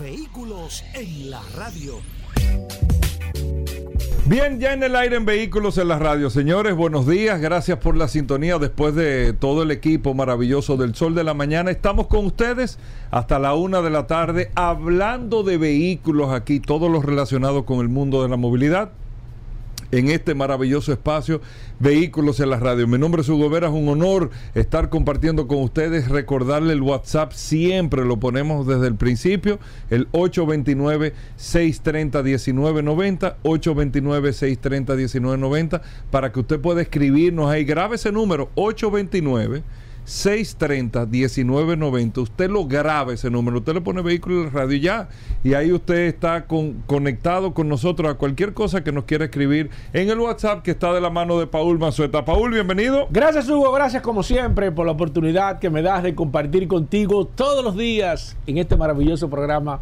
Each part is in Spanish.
Vehículos en la radio. Bien, ya en el aire en Vehículos en la radio. Señores, buenos días. Gracias por la sintonía después de todo el equipo maravilloso del Sol de la Mañana. Estamos con ustedes hasta la una de la tarde hablando de vehículos aquí, todo lo relacionado con el mundo de la movilidad en este maravilloso espacio Vehículos en la Radio. Mi nombre es Hugo Vera, es un honor estar compartiendo con ustedes, recordarle el WhatsApp, siempre lo ponemos desde el principio, el 829-630-1990, 829-630-1990, para que usted pueda escribirnos ahí, grabe ese número, 829 630-1990. Usted lo graba ese número, usted le pone vehículo en la radio ya. Y ahí usted está conectado con nosotros a cualquier cosa que nos quiera escribir en el WhatsApp que está de la mano de Paul Mazueta. Paul, bienvenido. Gracias, Hugo. Gracias, como siempre, por la oportunidad que me das de compartir contigo todos los días en este maravilloso programa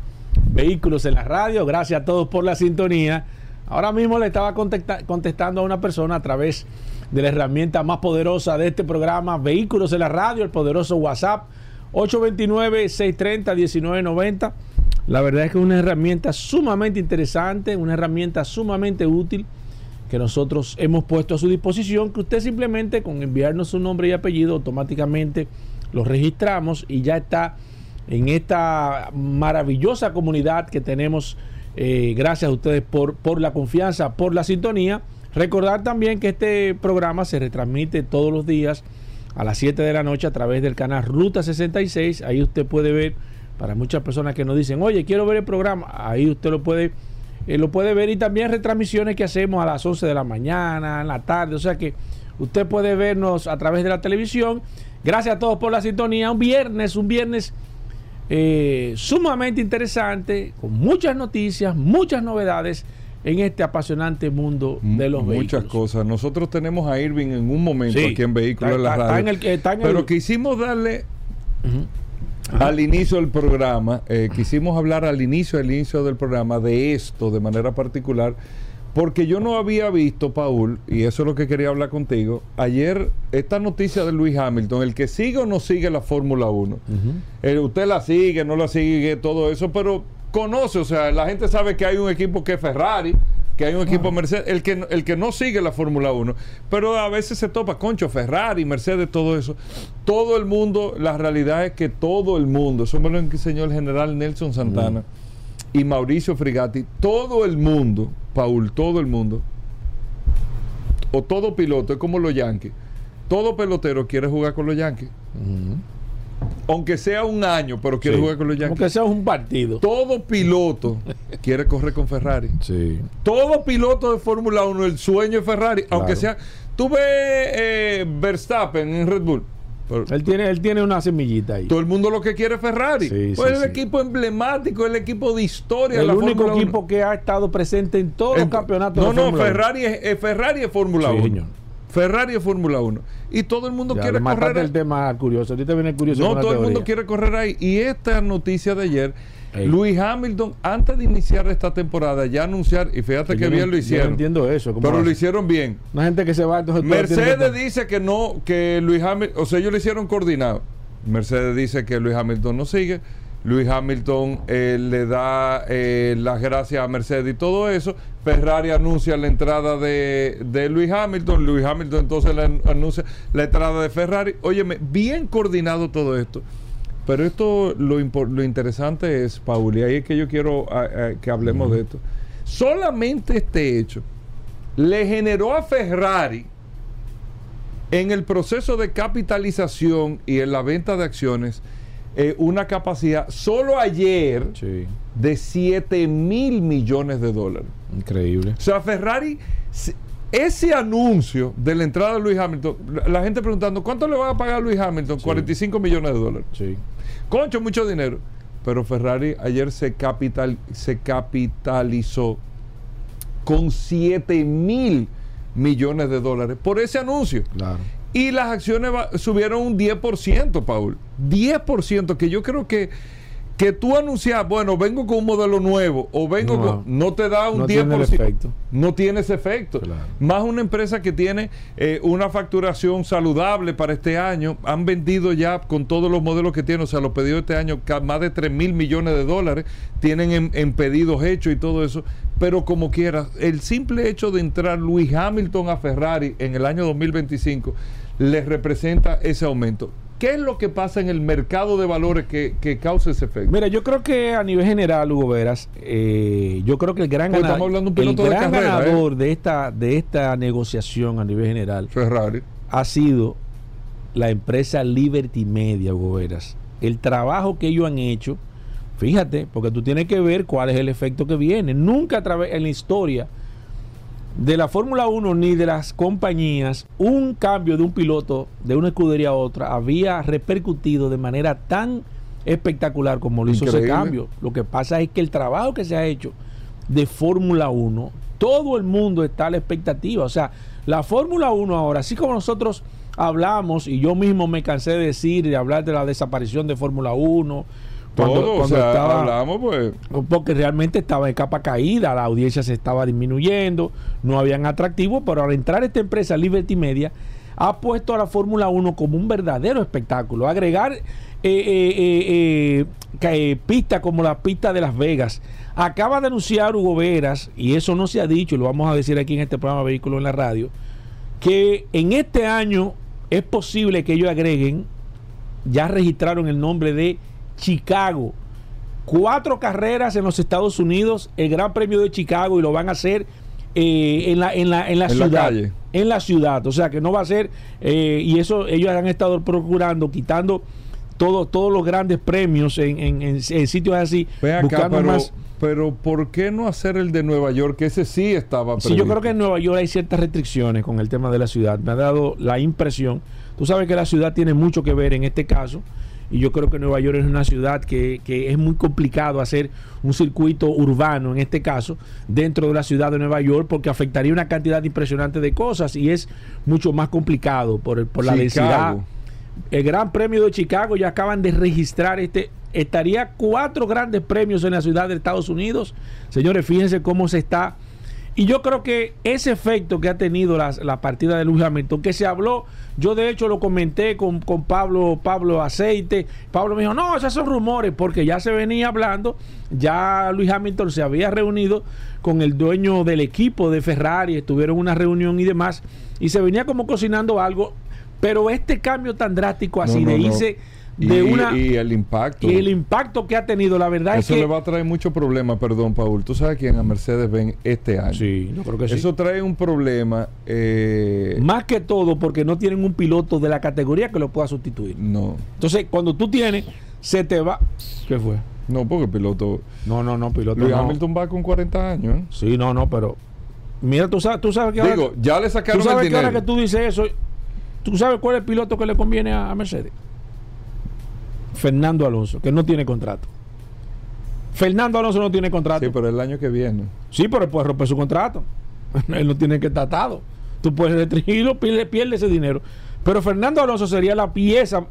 Vehículos en la Radio. Gracias a todos por la sintonía. Ahora mismo le estaba contestando a una persona a través de la herramienta más poderosa de este programa, Vehículos en la Radio, el poderoso WhatsApp, 829-630-1990. La verdad es que es una herramienta sumamente interesante, una herramienta sumamente útil que nosotros hemos puesto a su disposición, que usted simplemente con enviarnos su nombre y apellido automáticamente lo registramos y ya está en esta maravillosa comunidad que tenemos. Eh, gracias a ustedes por, por la confianza, por la sintonía. Recordar también que este programa se retransmite todos los días a las 7 de la noche a través del canal Ruta 66. Ahí usted puede ver, para muchas personas que nos dicen, oye, quiero ver el programa, ahí usted lo puede, eh, lo puede ver y también retransmisiones que hacemos a las 11 de la mañana, en la tarde, o sea que usted puede vernos a través de la televisión. Gracias a todos por la sintonía. Un viernes, un viernes eh, sumamente interesante, con muchas noticias, muchas novedades en este apasionante mundo de los vehículos. Muchas cosas. Nosotros tenemos a Irving en un momento aquí en Vehículos de la Radio. el, pero quisimos darle al inicio del programa, eh, quisimos hablar al inicio, al inicio del programa de esto de manera particular, porque yo no había visto, Paul, y eso es lo que quería hablar contigo, ayer esta noticia de Luis Hamilton, el que sigue o no sigue la Fórmula 1, eh, usted la sigue, no la sigue, todo eso, pero conoce, o sea, la gente sabe que hay un equipo que es Ferrari, que hay un equipo Mercedes, el que, el que no sigue la Fórmula 1, pero a veces se topa, concho, Ferrari, Mercedes, todo eso. Todo el mundo, la realidad es que todo el mundo, eso me lo enseñó el general Nelson Santana y Mauricio Frigatti, todo el mundo, Paul, todo el mundo, o todo piloto, es como los Yankees, todo pelotero quiere jugar con los Yankees aunque sea un año, pero quiere jugar con los Yankees. Aunque sea un partido. Todo piloto quiere correr con Ferrari. Sí. Todo piloto de Fórmula 1, el sueño es Ferrari, aunque sea. Tú ves eh, Verstappen en Red Bull. él, tiene, él tiene una semillita ahí. Todo el mundo lo que quiere es Ferrari. pues es el equipo emblemático, el equipo de historia. El único equipo que ha estado presente en todos los campeonatos. No, no, Ferrari es, Ferrari es Fórmula 1. Ferrari es Fórmula 1. Y todo el mundo quiere correr. el tema curioso. Ahorita viene curioso. No, todo el mundo quiere correr ahí. Y esta noticia de ayer. Luis Hamilton, antes de iniciar esta temporada, ya anunciar, y fíjate que bien lo hicieron. entiendo eso. Pero lo hicieron bien. Una gente que se va. Mercedes dice que no, que Luis Hamilton, o sea, ellos lo hicieron coordinado. Mercedes dice que Luis Hamilton no sigue. Luis Hamilton eh, le da eh, las gracias a Mercedes y todo eso. Ferrari anuncia la entrada de, de Luis Hamilton. Luis Hamilton entonces le anuncia la entrada de Ferrari. Óyeme, bien coordinado todo esto. Pero esto, lo, lo interesante es, Paul, y ahí es que yo quiero que hablemos de esto. Solamente este hecho le generó a Ferrari en el proceso de capitalización y en la venta de acciones eh, una capacidad solo ayer de 7 mil millones de dólares. Increíble. O sea, Ferrari, ese anuncio de la entrada de Luis Hamilton, la gente preguntando, ¿cuánto le va a pagar a Luis Hamilton? 45 millones de dólares. Sí. Concho, mucho dinero. pero Ferrari ayer se, capital, se capitalizó con 7 mil millones de dólares por ese anuncio. Claro. Y las acciones subieron un 10%, Paul. 10%, que yo creo que que tú anuncias, bueno, vengo con un modelo nuevo o vengo no, con. No te da un no 10%. Tiene efecto. No tiene ese efecto. Más una empresa que tiene eh, una facturación saludable para este año. Han vendido ya con todos los modelos que tienen, o sea, los pedidos este año, más de 3 mil millones de dólares. Tienen en, en pedidos hechos y todo eso. Pero como quieras, el simple hecho de entrar Luis Hamilton a Ferrari en el año 2025 les representa ese aumento. ¿Qué es lo que pasa en el mercado de valores que, causa ese efecto? Mira, yo creo que a nivel general, Hugo Veras, eh, yo creo que el gran, ganador, ganador de, esta, de esta negociación a nivel general Ferrari. ha sido la empresa Liberty Media, Hugo Veras. El trabajo que ellos han hecho, fíjate, porque tú tienes que ver cuál es el efecto que viene. Nunca a través en la historia de la Fórmula 1 ni de las compañías, un cambio de un piloto de una escudería a otra había repercutido de manera tan espectacular como lo hizo ese cambio. Lo que pasa es que el trabajo que se ha hecho de Fórmula 1, todo el mundo está a la expectativa. O sea, la Fórmula 1 ahora, así como nosotros hablamos, y yo mismo me cansé de decir, de hablar de la desaparición de Fórmula 1, cuando, estaba, hablamos, pues. Porque realmente estaba en capa caída, la audiencia se estaba disminuyendo, no habían atractivos, pero al entrar esta empresa Liberty Media, ha puesto a la Fórmula 1 como un verdadero espectáculo. Agregar eh, eh, eh, pistas como la pista de Las Vegas. Acaba de anunciar Hugo Veras, y eso no se ha dicho, lo vamos a decir aquí en este programa Vehículo en la Radio, que en este año es posible que ellos agreguen, ya registraron el nombre de Chicago. Cuatro carreras en los Estados Unidos, el Gran Premio de Chicago, y lo van a hacer eh, en la, en la, en la ciudad. en la ciudad. O sea que no va a ser, eh, y eso ellos han estado procurando, quitando todo, todos los grandes premios en, en, sitios así. buscando más. Pero ¿por qué no hacer el de Nueva York? Que ese sí estaba previsto. Sí, yo creo que en Nueva York hay ciertas restricciones con el tema de la ciudad. Me ha dado la impresión. Tú sabes que la ciudad tiene mucho que ver en este caso y yo creo que Nueva York es una ciudad que, es muy complicado hacer un circuito urbano, en este caso, dentro de la ciudad de Nueva York, porque afectaría una cantidad impresionante de cosas y es mucho más complicado por, por la densidad. El Gran Premio de Chicago ya acaban de registrar este, estaría cuatro grandes premios en la ciudad de Estados Unidos. Señores, fíjense cómo se está. Y yo creo que ese efecto que ha tenido la, la partida de Luis Hamilton, que se habló yo de hecho lo comenté con, Pablo, Pablo Aceite. Pablo me dijo, no, esos son rumores, porque ya se venía hablando, ya Luis Hamilton se había reunido con el dueño del equipo de Ferrari, estuvieron en una reunión y demás, y se venía como cocinando algo, pero este cambio tan drástico así de irse de y, una y el impacto. y el impacto que ha tenido la verdad eso es que le va a traer mucho problema perdón Paul. Tú sabes quién a Mercedes ven este año. Sí yo creo que eso trae un problema eh, más que todo porque no tienen un piloto de la categoría que lo pueda sustituir. No. Entonces cuando tú tienes se te va. Qué fue no porque piloto no no no piloto Luis Hamilton va con 40 años ¿eh? sí no no pero mira tú sabes tú sabes que digo ya le sacaron tú sabes el dinero que ahora que tú dices eso tú sabes cuál es el piloto que le conviene a Mercedes Fernando Alonso, que no tiene contrato. Fernando Alonso no tiene contrato. Sí, pero el año que viene. Sí, pero él puede romper su contrato. él no tiene que estar atado. Tú puedes restringirlo, pierde, pierde ese dinero. Pero Fernando Alonso sería la pieza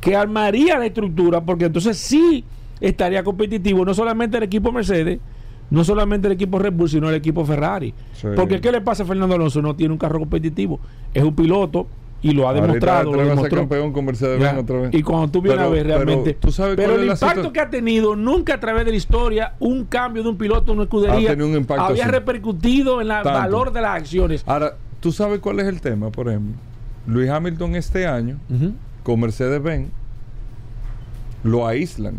que armaría la estructura, porque entonces sí estaría competitivo, no solamente el equipo Mercedes, no solamente el equipo Red Bull, sino el equipo Ferrari. Porque ¿qué le pasa a Fernando Alonso? No tiene un carro competitivo. Es un piloto y lo ha demostrado. Lo demostró. campeón con Mercedes otra vez. Y cuando tú vienes a ver realmente. Pero, el impacto que ha tenido nunca a través de la historia, un cambio de un piloto en una escudería, había repercutido en el valor de las acciones. Ahora, tú sabes cuál es el tema, por ejemplo. Luis Hamilton este año, con Mercedes-Benz, lo aíslan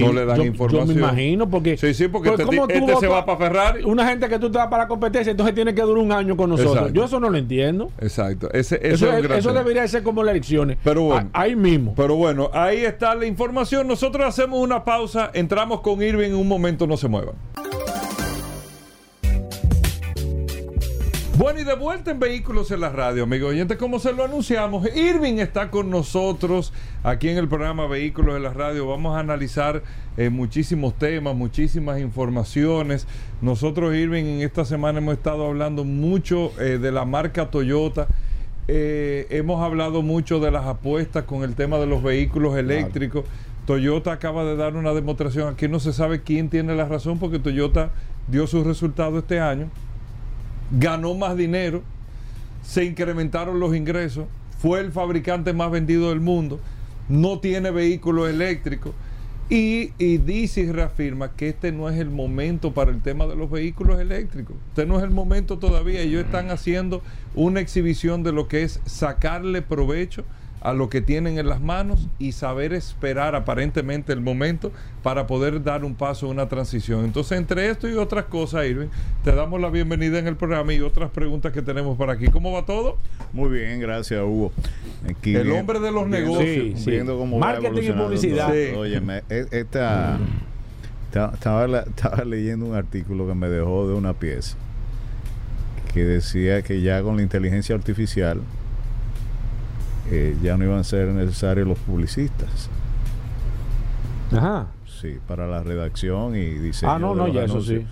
no le dan información. Yo me imagino, porque. Sí, sí, porque pues, este, este se va para Ferrari. Una gente que tú te vas para la competencia, entonces tiene que durar un año con nosotros. Yo eso no lo entiendo. Exacto. eso, eso debería ser como las elecciones. Pero bueno. ahí mismo. Pero bueno, ahí está la información. Nosotros hacemos una pausa, entramos con Irving en un momento, no se muevan. Bueno, y de vuelta en Vehículos en la Radio, amigo oyente, como se lo anunciamos, Irving está con nosotros aquí en el programa Vehículos en la Radio. Vamos a analizar eh, muchísimos temas, muchísimas informaciones. Nosotros, Irving, en esta semana hemos estado hablando mucho eh, de la marca Toyota. Eh, hemos hablado mucho de las apuestas con el tema de los vehículos eléctricos. Toyota acaba de dar una demostración. Aquí no se sabe quién tiene la razón porque Toyota dio sus resultados este año ganó más dinero, se incrementaron los ingresos, fue el fabricante más vendido del mundo, no tiene vehículos eléctricos y, dice y reafirma que este no es el momento para el tema de los vehículos eléctricos. Este no es el momento todavía. Ellos están haciendo una exhibición de lo que es sacarle provecho a lo que tienen en las manos y saber esperar aparentemente el momento para poder dar un paso, una transición. Entonces, entre esto y otras cosas, Irving, te damos la bienvenida en el programa y otras preguntas que tenemos por aquí. ¿Cómo va todo? Muy bien, gracias, Hugo. el hombre de los negocios. viendo cómo Marketing y publicidad. Óyeme, e, esta, estaba, estaba leyendo un artículo que me dejó de una pieza que decía que ya con la inteligencia artificial ya no iban a ser necesarios los publicistas. Ajá. Sí, para la redacción y diseño. Ah, no, no, ya eso sí.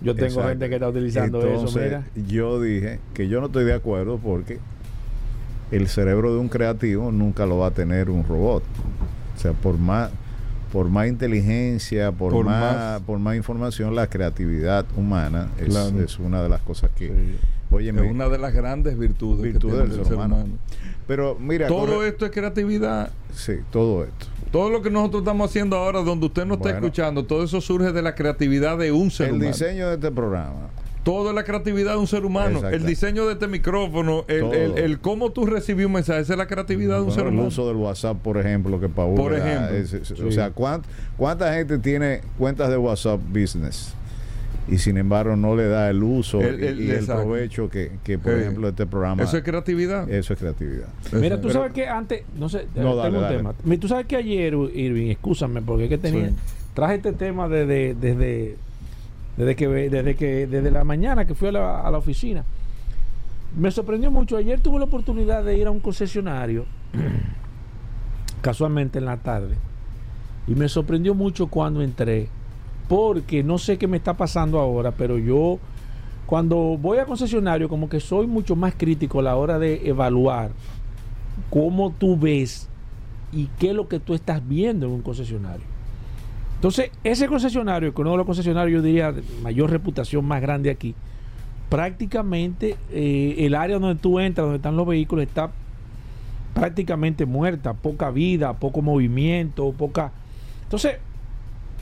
Yo tengo gente que está utilizando eso, mira. Yo dije que yo no estoy de acuerdo porque el cerebro de un creativo nunca lo va a tener un robot. O sea, por más por más inteligencia, por, más, por más información, la creatividad humana es, una de las cosas que Oye, es una de las grandes virtudes, virtudes del ser humano. Pero mira, todo esto es creatividad. Sí, todo esto. Todo lo que nosotros estamos haciendo ahora, donde usted no está escuchando, todo eso surge de la creatividad de un ser humano. El diseño de este programa. Todo es la creatividad de un ser humano. El diseño de este micrófono, el, el, cómo tú recibes un mensaje, esa es la creatividad de un ser humano. El uso del WhatsApp, por ejemplo, que Paul. Por ejemplo. O sea, ¿cuánta gente tiene cuentas de WhatsApp Business? y sin embargo no le da el uso y, el provecho que, por ejemplo este programa eso es creatividad eso es creatividad mira tú sabes que antes no sé tengo un tema tú sabes que ayer Irving escúchame porque es que tenía traje este tema desde desde desde que desde que desde la mañana que fui a la, a la oficina me sorprendió mucho ayer tuve la oportunidad de ir a un concesionario casualmente en la tarde y me sorprendió mucho cuando entré porque no sé qué me está pasando ahora, pero yo cuando voy a concesionario como que soy mucho más crítico a la hora de evaluar cómo tú ves y qué es lo que tú estás viendo en un concesionario. Entonces, ese concesionario, que uno de los concesionarios, yo diría, de mayor reputación más grande aquí, prácticamente eh, el área donde tú entras, donde están los vehículos, está prácticamente muerta, poca vida, poco movimiento, poca... Entonces,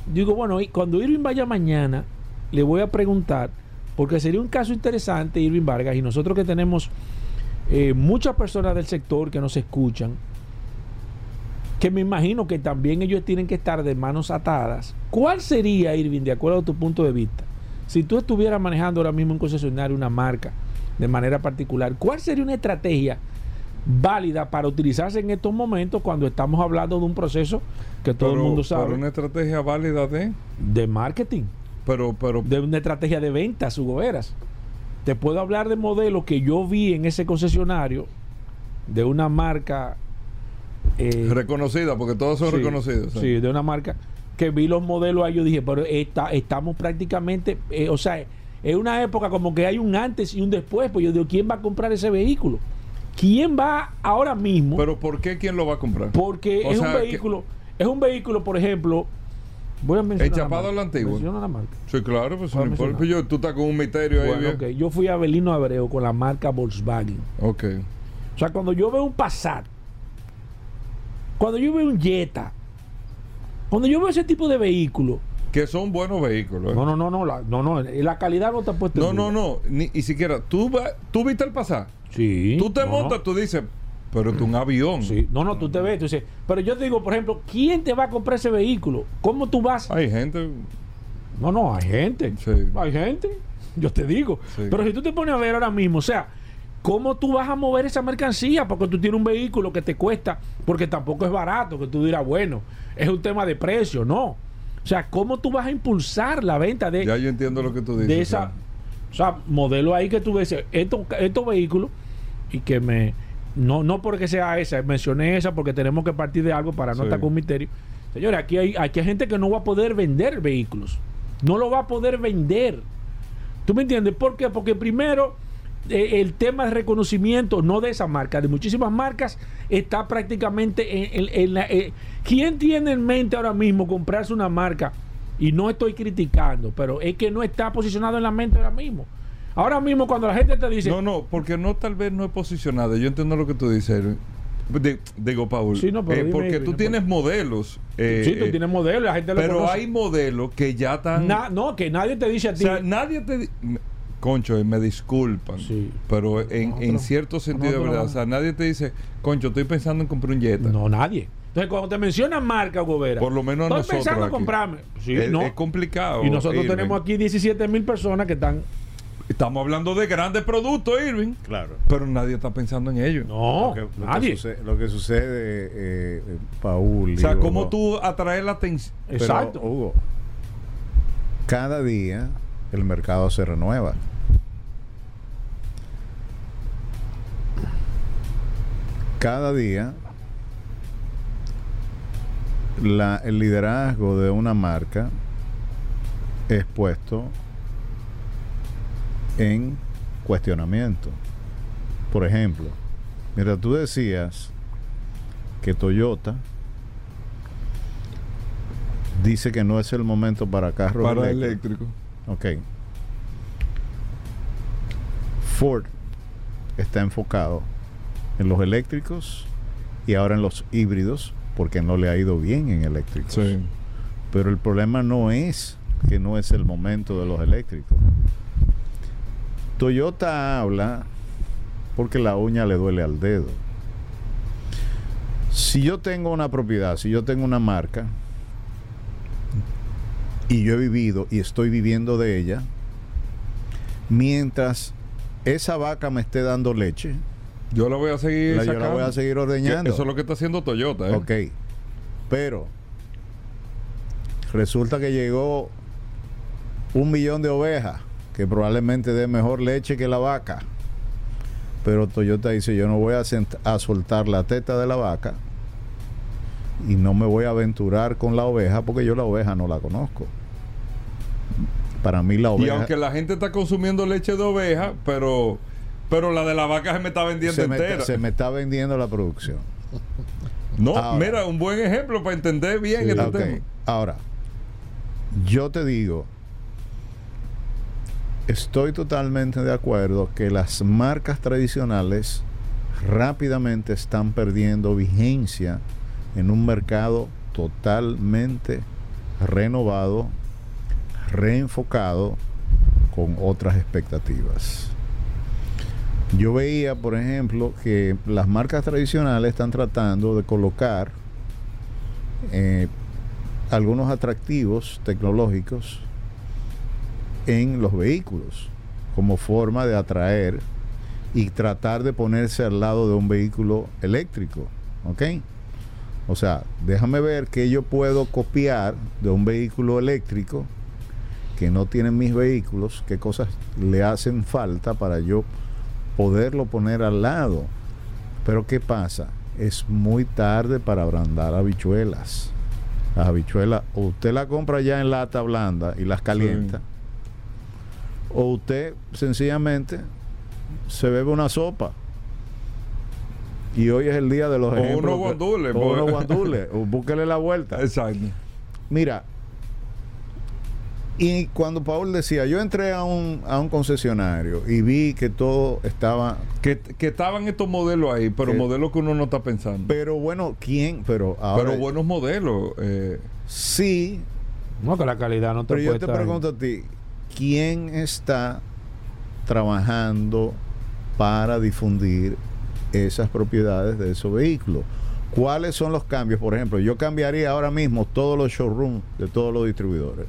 digo, bueno, cuando Irving vaya mañana, le voy a preguntar, porque sería un caso interesante, Irving Vargas, y nosotros que tenemos eh, muchas personas del sector que nos escuchan, que me imagino que también ellos tienen que estar de manos atadas. ¿Cuál sería, Irving, de acuerdo a tu punto de vista, si tú estuvieras manejando ahora mismo un concesionario, una marca de manera particular, cuál sería una estrategia válida para utilizarse en estos momentos cuando estamos hablando de un proceso que todo el mundo sabe. una estrategia válida de de marketing. Pero pero de una estrategia de ventas, Hugo Veras. Te puedo hablar de modelos que yo vi en ese concesionario de una marca eh, reconocida, porque todos son reconocidos. ¿sí? de una marca que vi los modelos ahí, yo dije, pero está, estamos prácticamente, eh, o sea, es una época como que hay un antes y un después, pues yo digo, ¿quién va a comprar ese vehículo? ¿Quién va ahora mismo? Pero ¿por qué quién lo va a comprar? Porque es un vehículo, es un vehículo, por ejemplo, voy a mencionar. El chapado a la antigua. la marca. Sí, claro, pues, pues yo, tú estás con un misterio ahí. Okay. Yo fui a Belino Abreu con la marca Volkswagen. Ok. O sea, cuando yo veo un Passat, cuando yo veo un Jetta, cuando yo veo ese tipo de vehículo, que son buenos vehículos. ¿eh? No, no, no, no, la, no, no, la calidad no te ha puesto. No, no, no, ni y siquiera. ¿Tú, ¿Tú viste el Passat? Sí. Tú te montas, tú dices, pero tú un avión. Sí. No, no, tú te ves, tú dices, pero yo te digo, por ejemplo, ¿quién te va a comprar ese vehículo? ¿Cómo tú vas? Hay gente. No, no, hay gente. Sí. Hay gente. Yo te digo. Pero si tú te pones a ver ahora mismo, o sea, ¿cómo tú vas a mover esa mercancía? Porque tú tienes un vehículo que te cuesta, porque tampoco es barato, que tú dirás, bueno, es un tema de precio, no. O sea, ¿cómo tú vas a impulsar la venta de. Ya yo entiendo lo que tú dices. De esa, O sea, modelo ahí que tú ves, estos, estos vehículos, y que me. No, no porque sea esa, mencioné esa porque tenemos que partir de algo para no estar con misterio. Señores, aquí hay, aquí hay gente que no va a poder vender vehículos. No lo va a poder vender. ¿Tú me entiendes? ¿Por qué? Porque primero eh, el tema de reconocimiento, no de esa marca, de muchísimas marcas, está prácticamente en, la... Eh, ¿Quién tiene en mente ahora mismo comprarse una marca? Y no estoy criticando, pero es que no está posicionado en la mente ahora mismo. Ahora mismo cuando la gente te dice... No, no, porque no tal vez no es posicionado. Yo entiendo lo que tú dices. digo, Paul, sí, no, eh, porque tú tienes modelos. sí, tú tienes modelos, la gente lo Pero hay modelos que ya están. no, que nadie te dice a ti. O sea, nadie te concho, me disculpan, pero en, en, cierto sentido de verdad, o sea, nadie te dice, concho, estoy pensando en comprar un Jetta. No, nadie. Entonces, cuando te mencionan marca, Gobera, por lo menos estoy nosotros pensando en comprarme. Sí, es, no. es complicado. Y nosotros tenemos aquí 17 mil personas que están Estamos hablando de grandes productos, Irving. Claro. Pero nadie está pensando en ello. No, lo que, nadie. Lo que sucede, eh, eh, Paul. O sea, cómo tú atraes la atención. Exacto. Hugo, cada día el mercado se renueva. Cada día la, el liderazgo de una marca es puesto en cuestionamiento. Por ejemplo, mira, tú decías que Toyota dice que no es el momento para carros para eléctricos. Ok. Ford está enfocado en los eléctricos y ahora en los híbridos porque no le ha ido bien en eléctricos. Pero el problema no es que no es el momento de los eléctricos. Toyota habla porque la uña le duele al dedo. Si yo tengo una propiedad, si yo tengo una marca y yo he vivido y estoy viviendo de ella, mientras esa vaca me esté dando leche, yo la voy a seguir la, yo la voy a seguir ordeñando. Eso es lo que está haciendo Toyota. ¿eh? Ok. Pero resulta que llegó un millón de ovejas que probablemente dé mejor leche que la vaca. Pero Toyota dice, yo no voy a, a soltar la teta de la vaca y no me voy a aventurar con la oveja porque yo la oveja no la conozco. Para mí la oveja... Y aunque la gente está consumiendo leche de oveja, pero, pero la de la vaca se me está vendiendo entera. se me está vendiendo la producción. No, mira, un buen ejemplo para entender bien este tema. Ahora, yo te digo, estoy totalmente de acuerdo que las marcas tradicionales rápidamente están perdiendo vigencia en un mercado totalmente renovado, reenfocado con otras expectativas. Yo veía, por ejemplo, que las marcas tradicionales están tratando de colocar eh, algunos atractivos tecnológicos en los vehículos como forma de atraer y tratar de ponerse al lado de un vehículo eléctrico. ¿Ok? O sea, déjame ver qué yo puedo copiar de un vehículo eléctrico que no tienen mis vehículos, qué cosas le hacen falta para yo poderlo poner al lado. Pero ¿qué pasa? Es muy tarde para abrandar habichuelas. Las habichuelas, o usted la compra ya en lata blanda y las calienta o usted sencillamente se bebe una sopa. Y hoy es el día de los o ejemplos. Unos guandules. O unos guandules. o búsquele la vuelta. Exacto. Mira, y cuando Paul decía, yo entré a un, a un concesionario y vi que todo estaba... Que, estaban estos modelos ahí, pero modelos que uno no está pensando. Pero bueno, ¿quién? Pero Pero buenos modelos. Eh. Sí. No, que la calidad no te Pero yo te pregunto a ti, quién está trabajando para difundir esas propiedades de esos vehículos. ¿Cuáles son los cambios? Por ejemplo, yo cambiaría ahora mismo todos los showrooms de todos los distribuidores.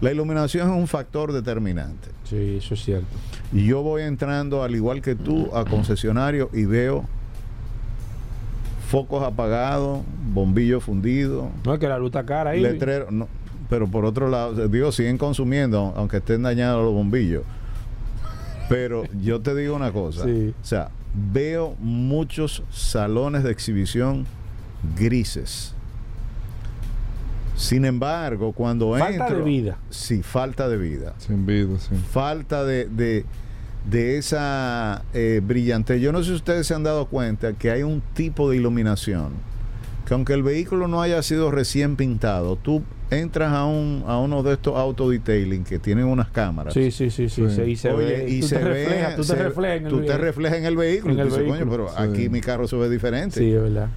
La iluminación es un factor determinante. Sí, eso es cierto. Y yo voy entrando, al igual que tú, a concesionario y veo focos apagados, bombillos fundidos. No, es que la luz está cara ahí. Letrero, no, pero por otro lado, digo, siguen consumiendo, aunque estén dañados los bombillos. Pero yo te digo una cosa. O sea, veo muchos salones de exhibición grises. Sin embargo, cuando falta de vida. Sí, falta de vida. Sin vida, sí. Falta de, de, esa eh, brillante. Yo no sé si ustedes se han dado cuenta que hay un tipo de iluminación que aunque el vehículo no haya sido recién pintado, tú entras a, un, a uno de estos auto detailing que tienen unas cámaras. Sí, sí, sí, sí. Y se, ve, y se ve, tú te reflejas en el, tú te reflejas en el vehículo. En el vehículo. pero aquí mi carro se ve diferente. Sí, es verdad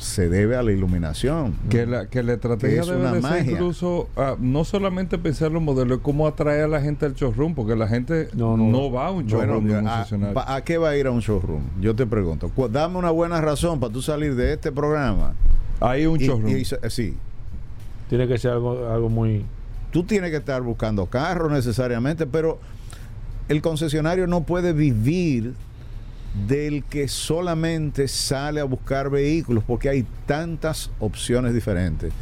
se debe a la iluminación. Que la, que la estrategia debe ser incluso ah, no solamente pensar los modelos, cómo atraer a la gente al showroom, porque la gente no, va a un showroom. a, a, qué va a ir a un showroom? Yo te pregunto. Dame una buena razón para tú salir de este programa. Hay un showroom. sí. Tiene que ser algo, algo muy... Tú tienes que estar buscando carros necesariamente, pero el concesionario no puede vivir del que solamente sale a buscar vehículos, porque hay tantas opciones diferentes.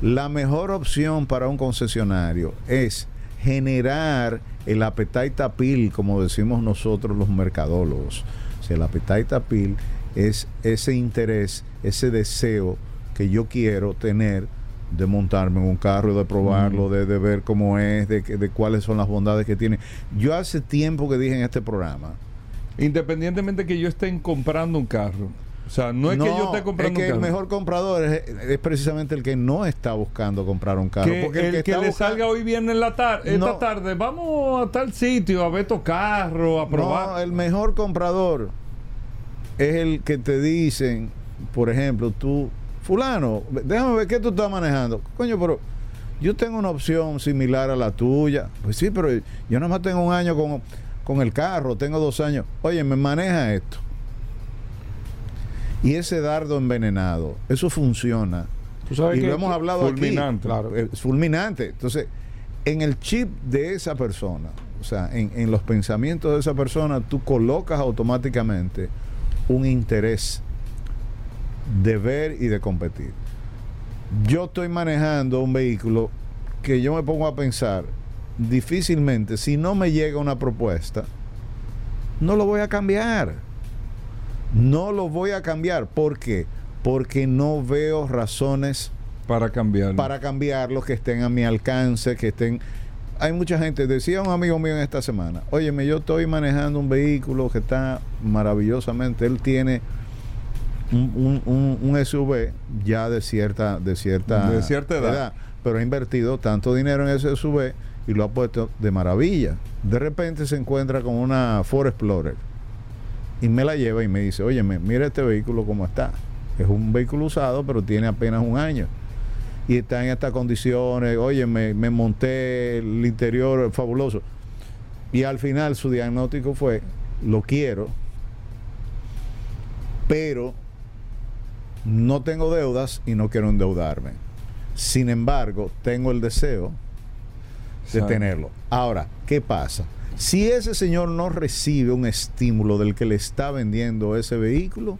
La mejor opción para un concesionario es generar el appetite appeal, como decimos nosotros los mercadólogos. O sea, el appetite appeal es ese interés, ese deseo que yo quiero tener de montarme en un carro, de probarlo, de, ver cómo es, de, de cuáles son las bondades que tiene. Yo hace tiempo que dije en este programa, Independientemente que yo esté comprando un carro. O sea, no es que yo esté comprando es que el mejor comprador es, precisamente el que no está buscando comprar un carro. porque el, que, le salga hoy viernes la tarde, esta tarde, vamos a tal sitio a ver tu carro, a probar. No, el mejor comprador es el que te dicen, por ejemplo, tú, fulano, déjame ver qué tú estás manejando. Coño, pero yo tengo una opción similar a la tuya. Pues sí, pero yo nada más tengo un año con con el carro, tengo dos años. Oye, me maneja esto. Y ese dardo envenenado, eso funciona. y lo hemos hablado fulminante. Claro, es fulminante. Entonces, en el chip de esa persona, o sea, en, en los pensamientos de esa persona, tú colocas automáticamente un interés de ver y de competir. Yo estoy manejando un vehículo que yo me pongo a pensar, difícilmente, si no me llega una propuesta, no lo voy a cambiar. No lo voy a cambiar. ¿Por qué? Porque no veo razones para cambiarlo. Para cambiarlo, que estén a mi alcance, que estén... Hay mucha gente, decía un amigo mío en esta semana, óyeme, yo estoy manejando un vehículo que está maravillosamente, él tiene un, un, SUV ya de cierta, de cierta, de cierta edad, pero ha invertido tanto dinero en ese SUV y lo ha puesto de maravilla. De repente se encuentra con una Ford Explorer y me la lleva y me dice, oye, mira este vehículo como está. Es un vehículo usado, pero tiene apenas un año. Y está en estas condiciones, oye, me, me monté el interior fabuloso. Y al final su diagnóstico fue, lo quiero, pero no tengo deudas y no quiero endeudarme. Sin embargo, tengo el deseo de tenerlo. Ahora, ¿qué pasa? Si ese señor no recibe un estímulo del que le está vendiendo ese vehículo,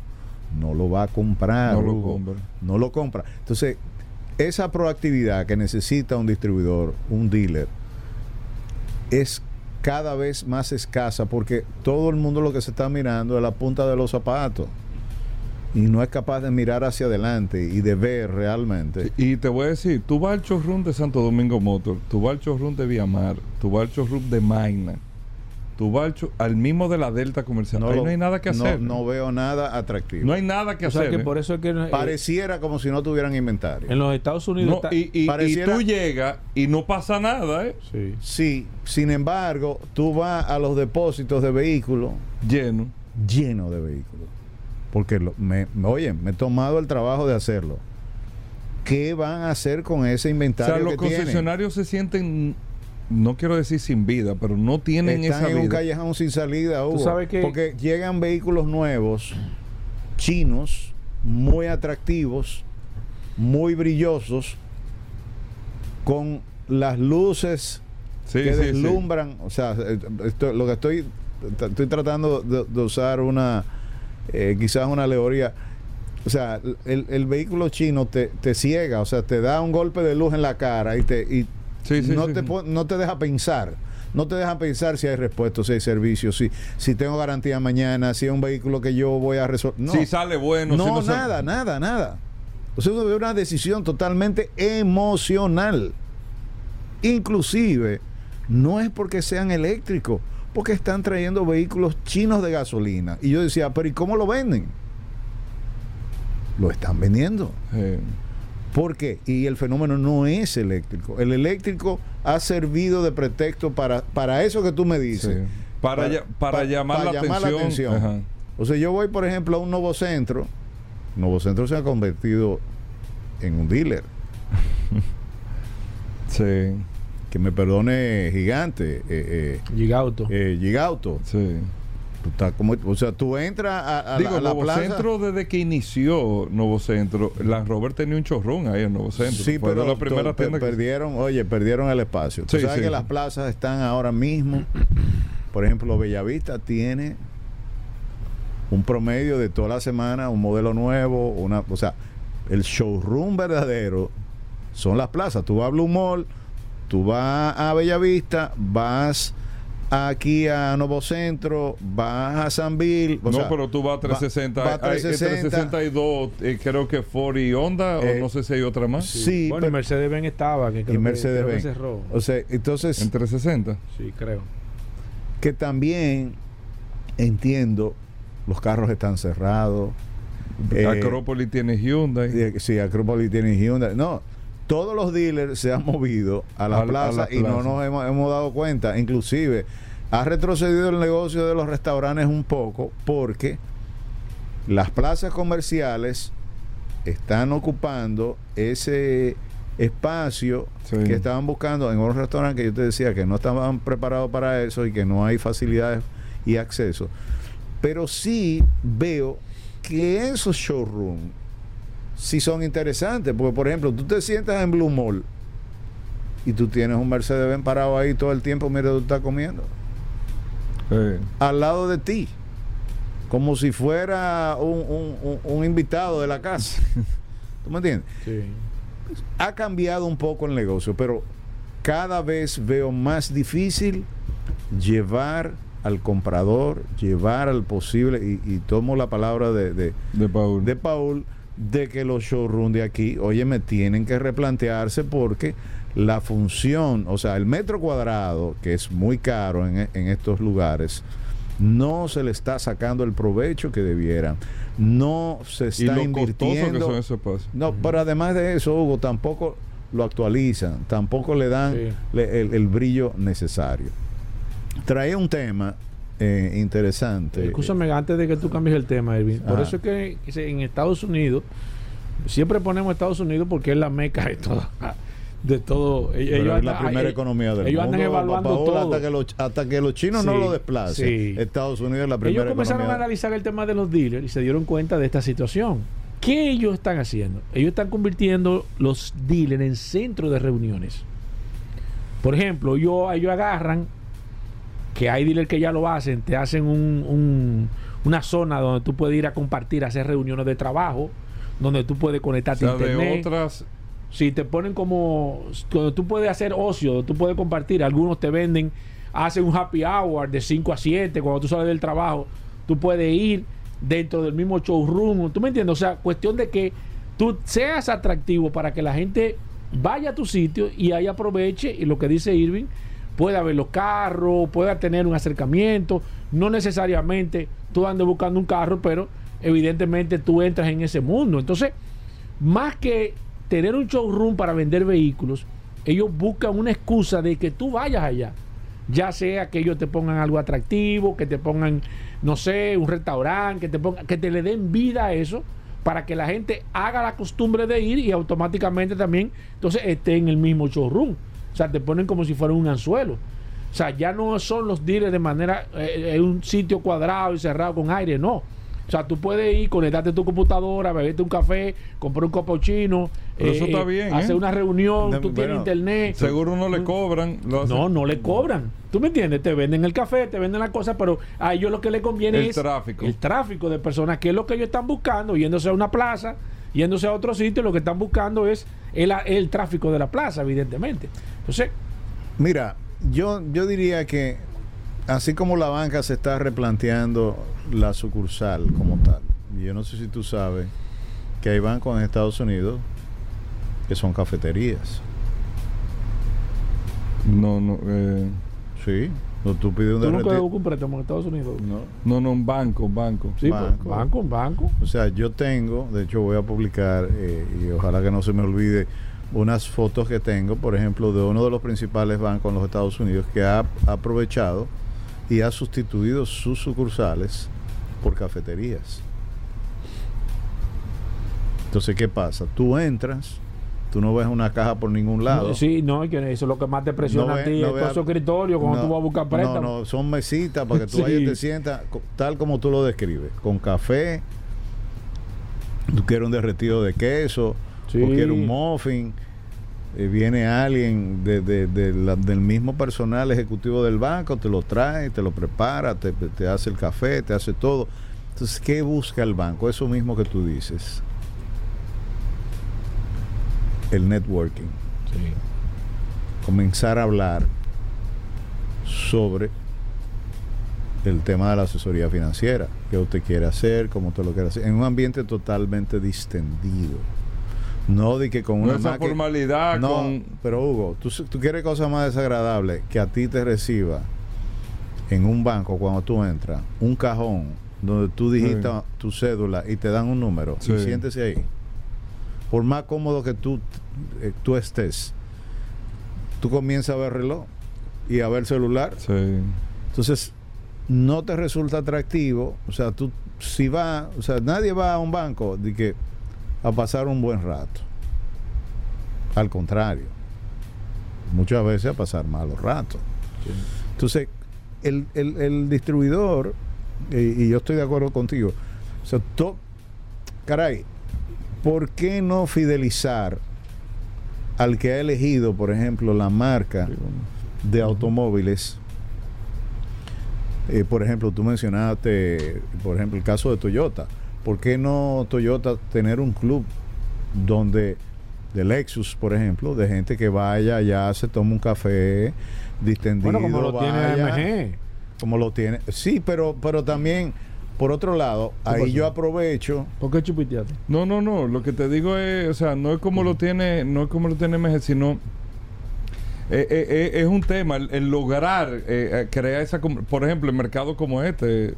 no lo va a comprar. No lo compra. No lo compra. Entonces, esa proactividad que necesita un distribuidor, un dealer, es cada vez más escasa porque todo el mundo lo que se está mirando es la punta de los zapatos y no es capaz de mirar hacia adelante y de ver realmente. Y te voy a decir, tú vas al showroom de Santo Domingo Motor, tú vas al showroom de Viamar, tú vas al showroom de Magna, tú vas al, mismo de la Delta Comercial. No, Ahí no hay nada que hacer. No, veo nada atractivo. No hay nada que hacer. Que ¿eh? por eso es que, eh, Pareciera como si no tuvieran inventario. En los Estados Unidos. y, tú llegas y no pasa nada, ¿eh? Sí. sí. Sin embargo, tú vas a los depósitos de vehículos. Lleno. Lleno de vehículos porque me, oye, me he tomado el trabajo de hacerlo. ¿Qué van a hacer con ese inventario? O sea, los concesionarios se sienten, no quiero decir sin vida, pero no tienen Están esa en un callejón sin salida, porque llegan vehículos nuevos, chinos, muy atractivos, muy brillosos, con las luces que deslumbran. O sea, eh, lo que estoy, estoy tratando de usar una eh, quizás una alegoría. O sea, el, vehículo chino te, te, ciega, o sea, te da un golpe de luz en la cara y te y no, te, no te deja pensar. no te dejan pensar si hay respuesta, si hay servicio, si, si tengo garantía mañana, si es un vehículo que yo voy a resolver. Si sale bueno. No, nada, nada, nada. O sea, es una decisión totalmente emocional. Inclusive, no es porque sean eléctricos, porque están trayendo vehículos chinos de gasolina. Y yo decía, pero ¿y cómo lo venden? Lo están vendiendo. ¿Por qué? Y el fenómeno no es eléctrico. El eléctrico ha servido de pretexto para, para eso que tú me dices. Para, para, llamar, la, atención. O sea, yo voy, por ejemplo, a un nuevo centro. Nuevo centro se ha convertido en un dealer. sí. Que me perdone gigante. Eh, eh, Gigauto. Eh, Gigauto. Sí como, o sea, tú entras a, Digo, la, Nuevo Centro desde que inició Nuevo Centro, la Robert tenía un chorrón ahí en Nuevo Centro. Sí, pero la primera perdieron, oye, perdieron el espacio. Tú sabes que las plazas están ahora mismo. Por ejemplo, Bellavista tiene un promedio de toda la semana, un modelo nuevo, una, o sea, el showroom verdadero son las plazas. Tú vas a Blue Mall, tú vas a Bellavista, vas aquí a Nuevo Centro, vas a San Bill. no, pero tú vas a 360. Va, a 362, eh, creo que Ford y Honda, o eh, no sé si hay otra más. Sí, bueno, y Mercedes-Benz estaba. Que y Mercedes-Benz. O sea, entonces. En 360. Sí, creo. Que también entiendo, los carros están cerrados. Eh, Acrópolis tiene Hyundai. Sí, Acrópolis tiene Hyundai. No, todos los dealers se han movido a la, plaza, y no nos hemos, dado cuenta. Inclusive ha retrocedido el negocio de los restaurantes un poco porque las plazas comerciales están ocupando ese espacio que estaban buscando en unos restaurantes que yo te decía que no estaban preparados para eso y que no hay facilidades y acceso. Pero sí veo que esos showrooms si son interesantes. Porque, por ejemplo, tú te sientas en Blue Mall y tú tienes un Mercedes-Benz parado ahí todo el tiempo, mira, tú estás comiendo. Al lado de ti. Como si fuera un, invitado de la casa. ¿Tú me entiendes? Sí. Ha cambiado un poco el negocio, pero cada vez veo más difícil llevar al comprador, llevar al posible, y, tomo la palabra de, de, de Paul, de Paul de que los showrooms de aquí, oye, me tienen que replantearse porque la función, o sea, el metro cuadrado, que es muy caro en, estos lugares, no se le está sacando el provecho que debiera. No se está invirtiendo. no, pero además de eso, Hugo, tampoco lo actualizan, tampoco le dan el, brillo necesario. Trae un tema eh, interesante. Escúchame, antes de que tú cambies el tema, Irving. Por eso es que en Estados Unidos, siempre ponemos Estados Unidos porque es la meca de todo. De todo. Ellos es la primera economía del ellos Andan evaluando todo. Hasta que, los, hasta que los chinos no lo desplacen. Estados Unidos es la primera Ellos comenzaron a analizar el tema de los dealers y se dieron cuenta de esta situación. ¿Qué ellos están haciendo? Ellos están convirtiendo los dealers en centros de reuniones. Por ejemplo, ellos, ellos agarran que hay dealers que ya lo hacen, te hacen un, una zona donde tú puedes ir a compartir, hacer reuniones de trabajo, donde tú puedes conectarte a internet. otras si te ponen como donde tú puedes hacer ocio, tú puedes compartir, algunos te venden, hacen un happy hour de 5 a 7 cuando tú sales del trabajo, tú puedes ir dentro del mismo showroom, ¿tú me entiendes? O sea, cuestión de que tú seas atractivo para que la gente vaya a tu sitio y ahí aproveche y lo que dice Irving, pueda ver los carros, pueda tener un acercamiento. No necesariamente tú andes buscando un carro, pero evidentemente tú entras en ese mundo. Entonces, más que tener un showroom para vender vehículos, ellos buscan una excusa de que tú vayas allá. Ya sea que ellos te pongan algo atractivo, que te pongan, no sé, un restaurante, que te pongan, que te le den vida a eso para que la gente haga la costumbre de ir y automáticamente también entonces esté en el mismo showroom. O sea, te ponen como si fuera un anzuelo. O sea, ya no son los dealers de manera, eh, en un sitio cuadrado y cerrado con aire, no. O sea, tú puedes ir, conectarte a tu computadora, beberte un café, comprar un copo chino, eso está eh, bien, hacer ¿eh? una reunión, tú tienes internet. Seguro no le cobran. no, no le cobran. ¿Tú me entiendes? Te venden el café, te venden la cosa, pero a ellos lo que les conviene es tráfico. el tráfico de personas, que es lo que ellos están buscando, yéndose a una plaza, yéndose a otro sitio, lo que están buscando es el, el tráfico de la plaza, evidentemente. Entonces, mira, yo, yo diría que así como la banca se está replanteando la sucursal como tal, y yo no sé si tú sabes que hay bancos en Estados Unidos que son cafeterías. No, no. Eh. Sí. No, tú pides un ¿Tú nunca un préstamo en Estados Unidos? No, no, no un banco, un banco. Sí, pues, banco. banco, un banco. O sea, yo tengo, de hecho voy a publicar, eh, y ojalá que no se me olvide, unas fotos que tengo, por ejemplo, de uno de los principales bancos en los Estados Unidos que ha aprovechado y ha sustituido sus sucursales por cafeterías. Entonces, ¿qué pasa? Tú entras, tú no ves una caja por ningún lado. Sí, no, eso es lo que más te presiona a ti, no es tu escritorio cuando tú vas a buscar préstamo. No, no, son mesitas para que tú vayas y te sientas tal como tú lo describes, con café, tú quieres un derretido de queso, sí. o quieres un muffin, eh, viene alguien de, del mismo personal ejecutivo del banco, te lo trae, te lo prepara, te, te hace el café, te hace todo. Entonces, ¿qué busca el banco? Eso mismo que tú dices el networking. Comenzar a hablar sobre el tema de la asesoría financiera, qué usted quiere hacer, cómo usted lo quiere hacer, en un ambiente totalmente distendido. No de que con una esa formalidad. No, pero Hugo, ¿tú, tú quieres cosa más desagradable que a ti te reciba en un banco cuando tú entras un cajón donde tú digitas tu cédula y te dan un número y siéntese ahí por más cómodo que tú, eh, tú estés, tú comienzas a ver reloj y a ver celular. Entonces, no te resulta atractivo. O sea, tú, si va, o sea, nadie va a un banco de que a pasar un buen rato. Al contrario, muchas veces a pasar malos ratos. Entonces, el, el, distribuidor, y, yo estoy de acuerdo contigo, o sea, caray, ¿por qué no fidelizar al que ha elegido, por ejemplo, la marca de automóviles? Eh, por ejemplo, tú mencionaste, por ejemplo, el caso de Toyota. ¿Por qué no Toyota tener un club donde de Lexus, por ejemplo, de gente que vaya allá, se toma un café distendido, bueno, como lo tiene MG. Como lo tiene. Sí, pero pero también por otro lado, ahí yo aprovecho. ¿Por qué chupiteaste? No, no, no. Lo que te digo es, o sea, no es como lo tiene, no es como lo tiene MG, sino eh, eh, eh, es un tema el, lograr crear esa, por ejemplo, en mercados como este.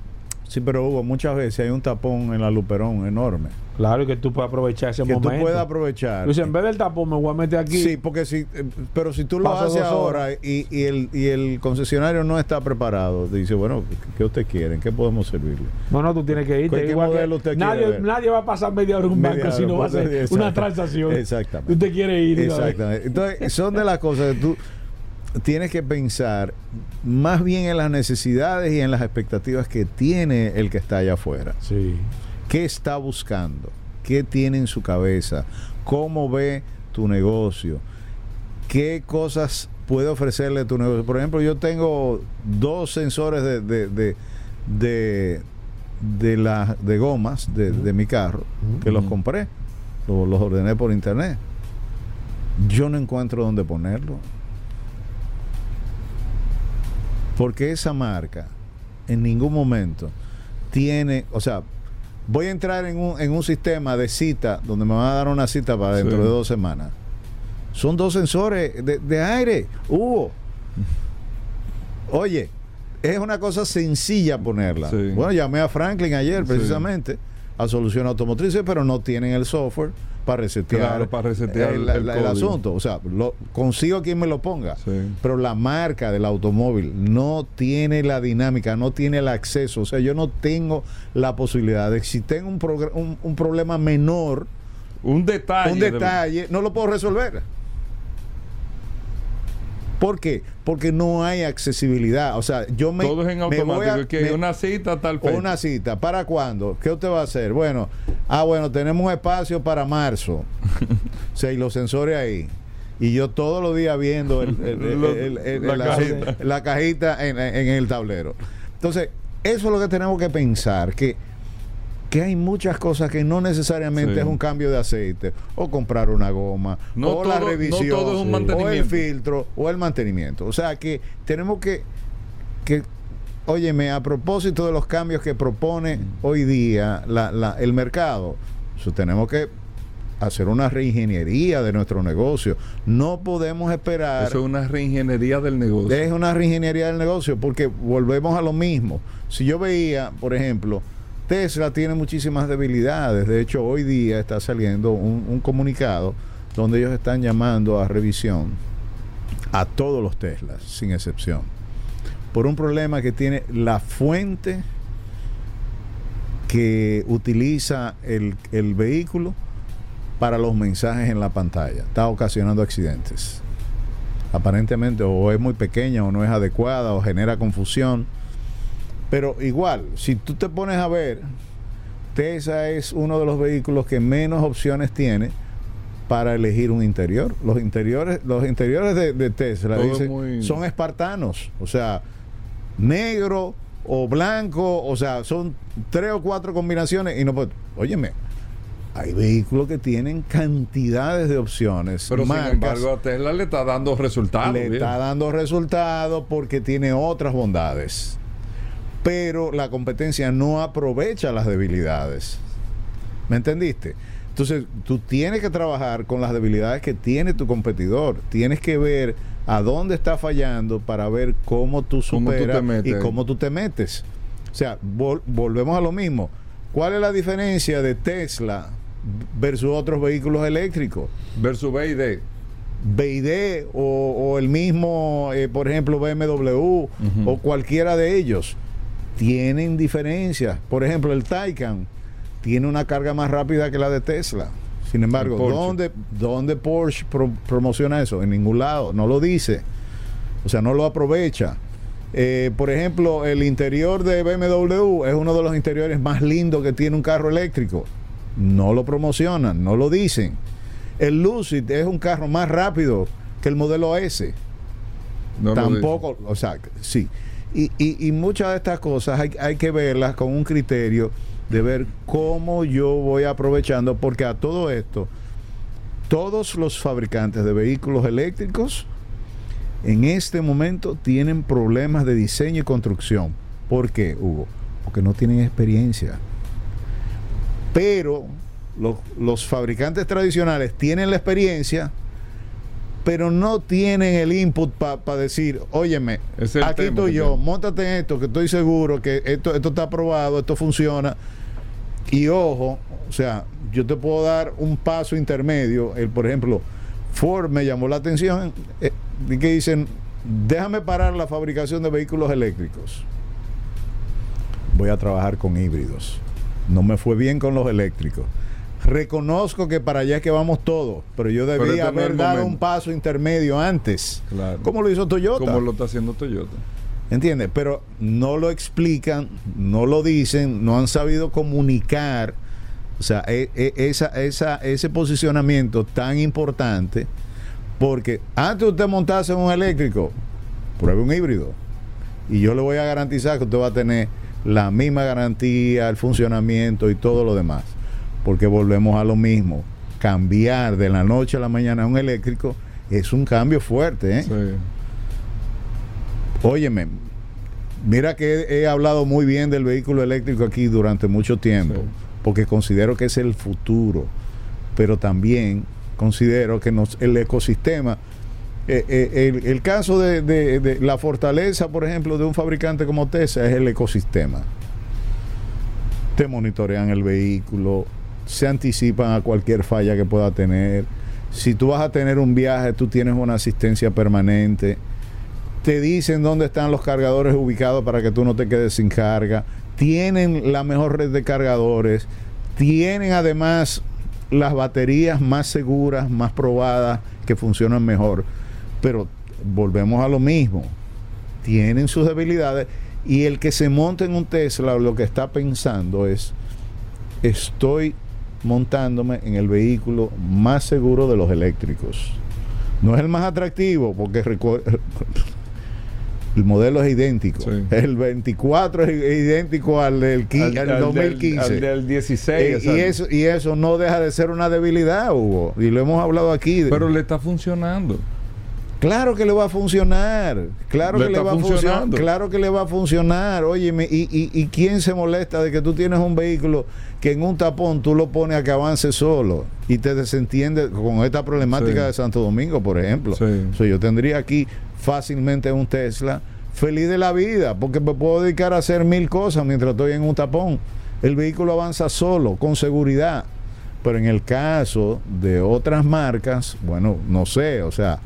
Sí, pero Hugo, muchas veces hay un tapón en la Luperón enorme. Claro, que tú puedes aprovechar ese que momento. Que tú puedas aprovechar. Pues en vez del tapón me voy a meter aquí. Sí, porque si, eh, pero si tú lo haces ahora y, y, el, y el concesionario no está preparado, dice, bueno, ¿qué usted quiere? ¿Qué podemos servirle? No, no, tú tienes que irte. ¿Qué modelo usted nadie, nadie va a pasar media hora en un banco si no va a hacer una transacción. Exactamente. Usted quiere ir. Exactamente. Entonces, son de las cosas que tú tienes que pensar más bien en las necesidades y en las expectativas que tiene el que está allá afuera. Sí. ¿Qué está buscando? ¿Qué tiene en su cabeza? ¿Cómo ve tu negocio? ¿Qué cosas puede ofrecerle tu negocio? Por ejemplo, yo tengo dos sensores de, de, de, de, de, de gomas de, mi carro que los compré, los, los ordené por internet. Yo no encuentro dónde ponerlo. Porque esa marca en ningún momento tiene, o sea, voy a entrar en un, en un sistema de cita donde me van a dar una cita para dentro de dos semanas. Son dos sensores de, aire. Hugo. Oye, es una cosa sencilla ponerla. Bueno, llamé a Franklin ayer precisamente a Solución Automotriz, pero no tienen el software para resetear, para resetear el, asunto. O sea, lo, consigo quien me lo ponga. Pero la marca del automóvil no tiene la dinámica, no tiene el acceso. O sea, yo no tengo la posibilidad de si tengo un, un, problema menor, un detalle, un detalle, no lo puedo resolver. ¿Por qué? Porque no hay accesibilidad. O sea, yo me. Todo es en automático. que una cita tal fecha. Una cita. ¿Para cuándo? ¿Qué usted va a hacer? Bueno, ah, bueno, tenemos un espacio para marzo. o sea, y los sensores ahí. Y yo todos los días viendo la, cajita, en, en el tablero. Entonces, eso es lo que tenemos que pensar. Que que hay muchas cosas que no necesariamente es un cambio de aceite o comprar una goma o la revisión o el filtro o el mantenimiento. O sea que tenemos que, que óyeme, a propósito de los cambios que propone mm. hoy día el mercado, tenemos que hacer una reingeniería de nuestro negocio. No podemos esperar. Eso es una reingeniería del negocio. Es una reingeniería del negocio porque volvemos a lo mismo. Si yo veía, por ejemplo, Tesla tiene muchísimas debilidades. De hecho, hoy día está saliendo un, comunicado donde ellos están llamando a revisión a todos los Teslas, sin excepción, por un problema que tiene la fuente que utiliza el, vehículo para los mensajes en la pantalla. Está ocasionando accidentes. Aparentemente o es muy pequeña o no es adecuada o genera confusión pero igual, si tú te pones a ver, Tesla es uno de los vehículos que menos opciones tiene para elegir un interior. Los interiores, los interiores de, Tesla son espartanos, o sea, negro o blanco, o sea, son tres o cuatro combinaciones y no puedo. Óyeme, hay vehículos que tienen cantidades de opciones. Pero sin embargo, a Tesla le está dando resultados. Le está dando resultados porque tiene otras bondades pero la competencia no aprovecha las debilidades. ¿Me entendiste? Entonces, tú tienes que trabajar con las debilidades que tiene tu competidor. Tienes que ver a dónde está fallando para ver cómo tú superas y cómo tú te metes. O sea, volvemos a lo mismo. ¿Cuál es la diferencia de Tesla versus otros vehículos eléctricos? Versus BID. BID o, el mismo, eh, por ejemplo, BMW o cualquiera de ellos tienen diferencias. Por ejemplo, el Taycan tiene una carga más rápida que la de Tesla. Sin embargo, ¿dónde, ¿dónde, Porsche promociona eso? En ningún lado, no lo dice. O sea, no lo aprovecha. Eh, por ejemplo, el interior de BMW es uno de los interiores más lindos que tiene un carro eléctrico. No lo promocionan, no lo dicen. El Lucid es un carro más rápido que el modelo S. Tampoco, o sea, sí. Y, muchas de estas cosas hay, que verlas con un criterio de ver cómo yo voy aprovechando, porque a todo esto, todos los fabricantes de vehículos eléctricos en este momento tienen problemas de diseño y construcción. ¿Por qué, Hugo? Porque no tienen experiencia. Pero los, los fabricantes tradicionales tienen la experiencia pero no tienen el input para decir, óyeme, aquí estoy yo, montate en esto, que estoy seguro que esto, esto está aprobado, esto funciona. Y ojo, o sea, yo te puedo dar un paso intermedio. El, por ejemplo, Ford me llamó la atención eh, que dicen, déjame parar la fabricación de vehículos eléctricos. Voy a trabajar con híbridos. No me fue bien con los eléctricos Reconozco que para allá es que vamos todos, pero yo debía este haber dado un paso intermedio antes. Claro. ¿Cómo lo hizo Toyota? Como lo está haciendo Toyota. ¿Entiendes? Pero no lo explican, no lo dicen, no han sabido comunicar. O sea, e, e, esa, esa, ese posicionamiento tan importante, porque antes usted montase un eléctrico, pruebe un híbrido. Y yo le voy a garantizar que usted va a tener la misma garantía, el funcionamiento y todo lo demás porque volvemos a lo mismo. Cambiar de la noche a la mañana a un eléctrico es un cambio fuerte. ¿eh? Óyeme, mira que he, hablado muy bien del vehículo eléctrico aquí durante mucho tiempo, porque considero que es el futuro, pero también considero que nos, el ecosistema, eh, eh, el, caso de, de, la fortaleza, por ejemplo, de un fabricante como Tesla es el ecosistema. Te monitorean el vehículo, se anticipan a cualquier falla que pueda tener. Si tú vas a tener un viaje, tú tienes una asistencia permanente. Te dicen dónde están los cargadores ubicados para que tú no te quedes sin carga. Tienen la mejor red de cargadores. Tienen además las baterías más seguras, más probadas, que funcionan mejor. Pero volvemos a lo mismo. Tienen sus debilidades. Y el que se monte en un Tesla lo que está pensando es, estoy montándome en el vehículo más seguro de los eléctricos. No es el más atractivo, porque El modelo es idéntico. El 24 es idéntico al del, 2015. Al del, 16. y, eso, y eso no deja de ser una debilidad, Hugo. Y lo hemos hablado aquí. Pero le está funcionando. Claro que le va a funcionar. Claro que le va a funcionar. Claro que le va a funcionar. Óyeme, y, y, ¿y quién se molesta de que tú tienes un vehículo que en un tapón tú lo pones a que avance solo y te desentiende con esta problemática de Santo Domingo, por ejemplo? yo tendría aquí fácilmente un Tesla feliz de la vida porque me puedo dedicar a hacer mil cosas mientras estoy en un tapón. El vehículo avanza solo, con seguridad. Pero en el caso de otras marcas, bueno, no sé, o sea,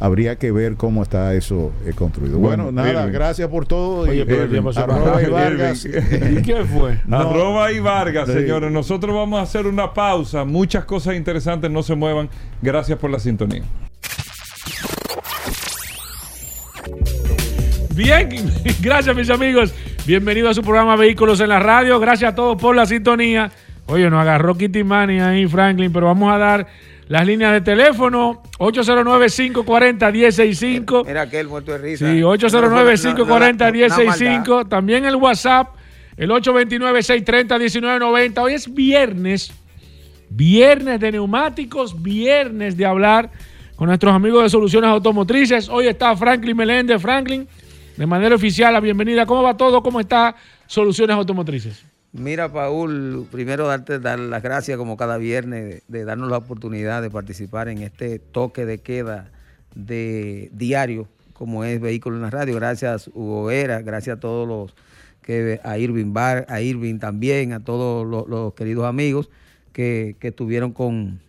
habría que ver cómo está eso eh, construido. Bueno, nada, gracias por todo. Oye, pero arroba y Vargas. ¿Y qué fue? Arroba y Vargas, señores. Nosotros vamos a hacer una pausa. Muchas cosas interesantes, no se muevan. Gracias por la sintonía. Bien, gracias mis amigos. Bienvenido a su programa Vehículos en la Radio. Gracias a todos por la sintonía. Oye, nos agarró Kitty Money ahí, Franklin, pero vamos a dar las líneas de teléfono, 809-540-165. Mira aquel muerto de risa. Sí, 809-540-165. También el WhatsApp, el 829-630-1990. Hoy es viernes, viernes de neumáticos, viernes de hablar con nuestros amigos de Soluciones Automotrices. Hoy está Franklin Meléndez. Franklin, de manera oficial, la bienvenida. ¿Cómo va todo? ¿Cómo está Soluciones Automotrices? Mira, Paul, primero darte dar las gracias como cada viernes de, darnos la oportunidad de participar en este toque de queda de diario, como es Vehículo en la Radio. Gracias, Hugo Vera, gracias a todos los que a Irving Bar, a Irving también, a todos los, queridos amigos que, estuvieron con,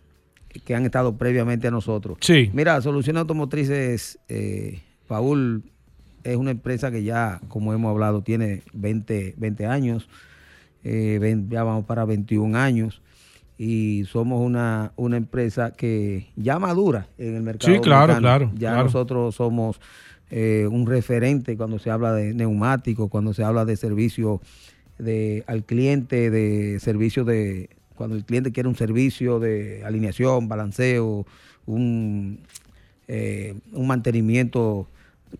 que han estado previamente a nosotros. Sí. Mira, Soluciones Automotrices, eh, Paul, es una empresa que ya, como hemos hablado, tiene 20, 20 años eh, ya vamos para 21 años y somos una, una empresa que ya madura en el mercado. Sí, claro, claro. Ya nosotros somos eh, un referente cuando se habla de neumáticos, cuando se habla de servicio de, al cliente, de servicio de, cuando el cliente quiere un servicio de alineación, balanceo, un, eh, un mantenimiento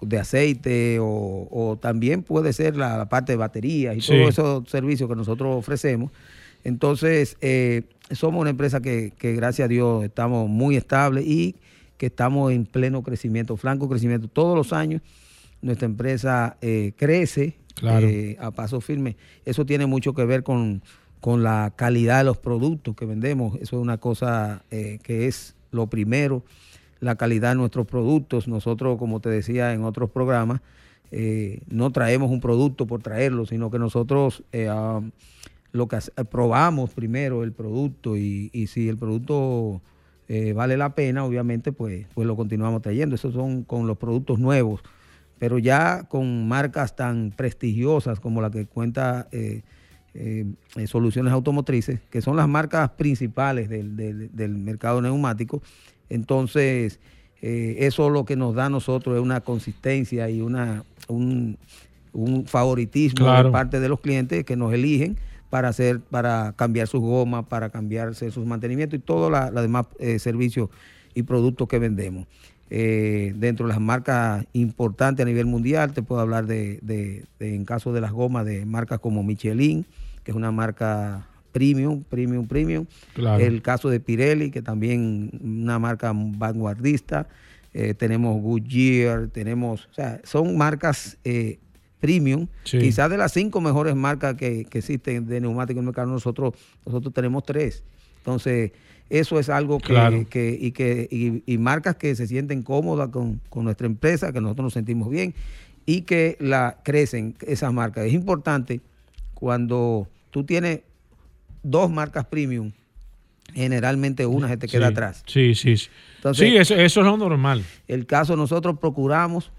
de aceite o, también puede ser la, parte de baterías y todos esos servicios que nosotros ofrecemos. Entonces, eh, somos una empresa que, gracias a Dios estamos muy estables y que estamos en pleno crecimiento, franco crecimiento. Todos los años nuestra empresa eh, crece eh, a paso firme. Eso tiene mucho que ver con, con, la calidad de los productos que vendemos. Eso es una cosa que es lo primero la calidad de nuestros productos. Nosotros, como te decía en otros programas, eh, no traemos un producto por traerlo, sino que nosotros eh, ah, lo que probamos primero el producto y, si el producto eh, vale la pena, obviamente, pues, pues lo continuamos trayendo. Esos son con los productos nuevos, pero ya con marcas tan prestigiosas como la que cuenta Soluciones Automotrices, que son las marcas principales del, del mercado neumático entonces, eh, eso lo que nos da a nosotros es una consistencia y una, un, favoritismo de parte de los clientes que nos eligen para hacer, para cambiar sus gomas, para cambiarse sus mantenimientos y todos los demás eh, servicios y productos que vendemos. Eh, dentro de las marcas importantes a nivel mundial, te puedo hablar de, de, en caso de las gomas, de marcas como Michelin, que es una marca premium, premium, premium. El caso de Pirelli, que también una marca vanguardista. Eh, tenemos Goodyear, tenemos, o sea, son marcas eh, premium, quizás de las cinco mejores marcas que, existen de neumáticos en el mercado, nosotros, nosotros tenemos tres. Entonces, eso es algo que, que y que y, marcas que se sienten cómodas con, con, nuestra empresa, que nosotros nos sentimos bien y que la crecen esas marcas. Es importante cuando tú tienes dos marcas premium, generalmente una se te queda atrás. Sí, sí. sí, eso, eso, es lo normal. El caso, nosotros procuramos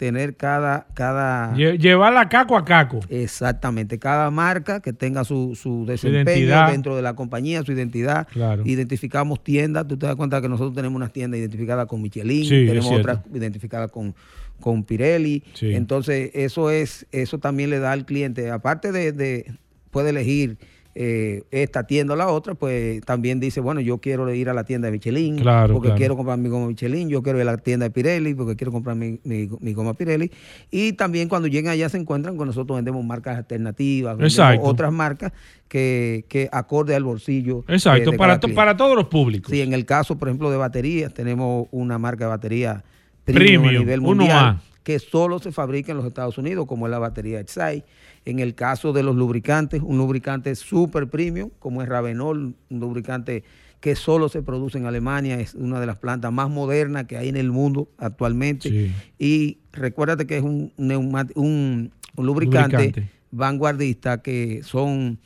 tener cada... cada Llevar la caco a caco. Exactamente, cada marca que tenga su, su desempeño dentro de la compañía, su identidad. Claro. Identificamos tiendas, tú te das cuenta que nosotros tenemos unas tiendas identificadas con Michelin, tenemos otras identificadas con, con Pirelli. Entonces, eso es eso también le da al cliente, aparte de, de puede elegir eh, esta tienda o la otra, pues también dice, bueno, yo quiero ir a la tienda de Michelin, porque quiero comprar mi goma Michelin, yo quiero ir a la tienda de Pirelli, porque quiero comprar mi, mi, goma Pirelli. Y también cuando llegan allá se encuentran con nosotros vendemos marcas alternativas, otras marcas que, que acorde al bolsillo. Exacto, para, para todos los públicos. Sí, en el caso, por ejemplo, de baterías, tenemos una marca de batería premium, a nivel mundial que solo se fabrica en los Estados Unidos, como es la batería Exai en el caso de los lubricantes, un lubricante super premium, como es Ravenol, un lubricante que solo se produce en Alemania, es una de las plantas más modernas que hay en el mundo actualmente. Y recuérdate que es un, un, lubricante, vanguardista que son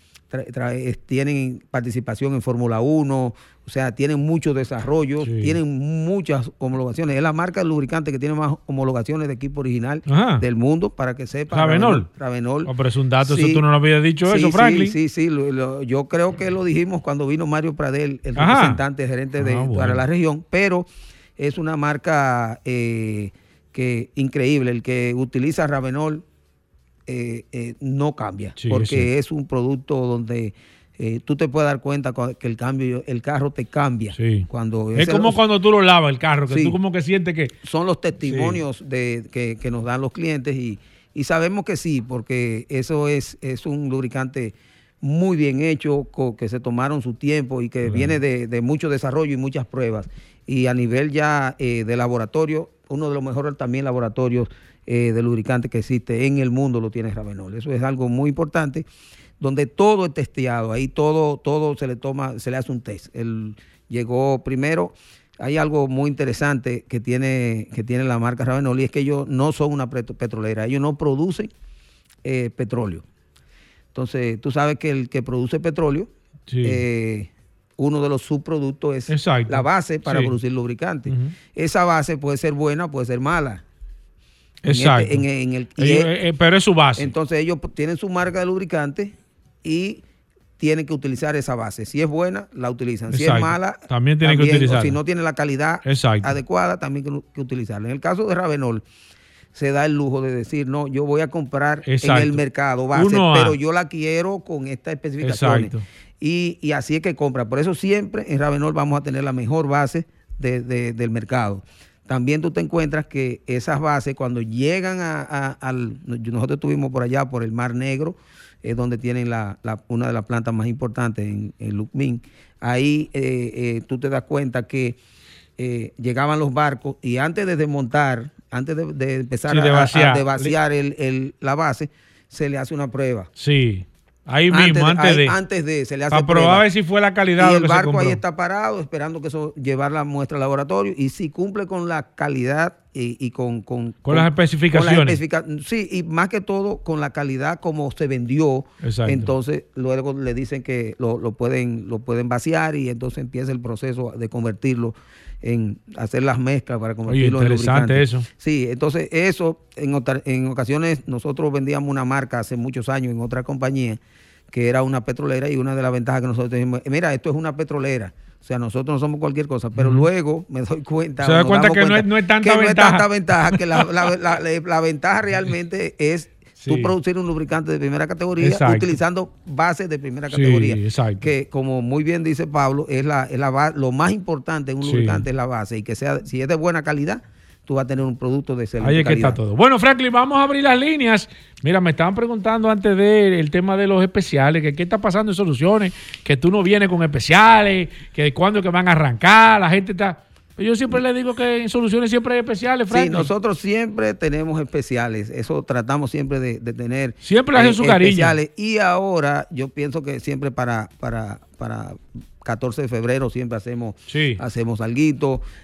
tienen participación en Fórmula 1, o sea, tienen mucho desarrollo, tienen muchas homologaciones. Es la marca de lubricante que tiene más homologaciones de equipo original del mundo, para que sepa. Ravenol. Ravenol. Oh, pero es un dato, eso tú no lo habías dicho eso, Franklin. Sí, sí, sí. yo creo que lo dijimos cuando vino Mario Pradel, el representante gerente de, ah, para la región, pero es una marca eh, que increíble. El que utiliza Ravenol eh, eh, no cambia, porque es un producto donde eh, tú te puedes dar cuenta que el cambio, el carro te cambia. Cuando es como cuando tú lo lavas el carro, que tú como que sientes que... Son los testimonios de, que, nos dan los clientes y, sabemos que sí, porque eso es, es un lubricante muy bien hecho, que se tomaron su tiempo y que viene de, mucho desarrollo y muchas pruebas. Y a nivel ya eh, de laboratorio, uno de los mejores también laboratorios eh, de lubricante que existe en el mundo lo tiene Ravenol. Eso es algo muy importante donde todo es testeado, ahí todo, todo se le toma, se le hace un test. Él llegó primero, hay algo muy interesante que tiene, que tiene la marca Ravenol y es que ellos no son una petrolera, ellos no producen eh, petróleo. Entonces, tú sabes que el que produce petróleo, eh, uno de los subproductos es la base para producir lubricante. Esa base puede ser buena, puede ser mala. Este, Exacto. Pero es su base. Entonces ellos tienen su marca de lubricante y tienen que utilizar esa base. Si es buena, la utilizan. Si es mala, también tienen que utilizarla. Si no tiene la calidad adecuada, también tienen que utilizarla. En el caso de Ravenol, se da el lujo de decir, no, yo voy a comprar en el mercado base, pero yo la quiero con esta especificaciones. Y, y, así es que compra. Por eso siempre en Ravenol vamos a tener la mejor base del mercado. También tú te encuentras que esas bases, cuando llegan a, al... Nosotros estuvimos por allá, por el Mar Negro, es donde tienen la, una de las plantas más importantes en, en Lucmin. Ahí eh, eh, tú te das cuenta que eh, llegaban los barcos y antes de desmontar, antes de, empezar a, vaciar, el, la base, se le hace una prueba. Sí. Ahí mismo, antes, de, antes de. se le hace Para probar si fue la calidad. Y el barco ahí está parado, esperando que eso llevar la muestra al laboratorio. Y si cumple con la calidad y, con, con, con, las especificaciones. sí, y más que todo con la calidad como se vendió. Entonces, luego le dicen que lo, lo, pueden, lo pueden vaciar y entonces empieza el proceso de convertirlo en hacer las mezclas para convertirlo Oye, interesante eso. Sí, entonces eso, en, en ocasiones nosotros vendíamos una marca hace muchos años en otra compañía que era una petrolera y una de las ventajas que nosotros teníamos, mira, esto es una petrolera. O sea, nosotros no somos cualquier cosa, pero luego me doy cuenta. Se da cuenta que no, es, no, es, tanta ventaja. ventaja, que la, la, ventaja realmente es tú producir un lubricante de primera categoría utilizando bases de primera categoría. Que como muy bien dice Pablo, es la, es la lo más importante en un lubricante es la base y que sea, si es de buena calidad, tú vas a tener un producto de excelente Ahí es que está todo. Bueno, Franklin, vamos a abrir las líneas. Mira, me estaban preguntando antes del tema de los especiales, que qué está pasando en soluciones, que tú no vienes con especiales, que cuándo que van a arrancar, la gente está... Yo siempre le digo que en soluciones siempre hay especiales, Franklin. Sí, nosotros siempre tenemos especiales. Eso tratamos siempre de, tener. Siempre hacen su cariño. Especiales. Y ahora yo pienso que siempre para, para, para 14 de febrero siempre hacemos hacemos algo.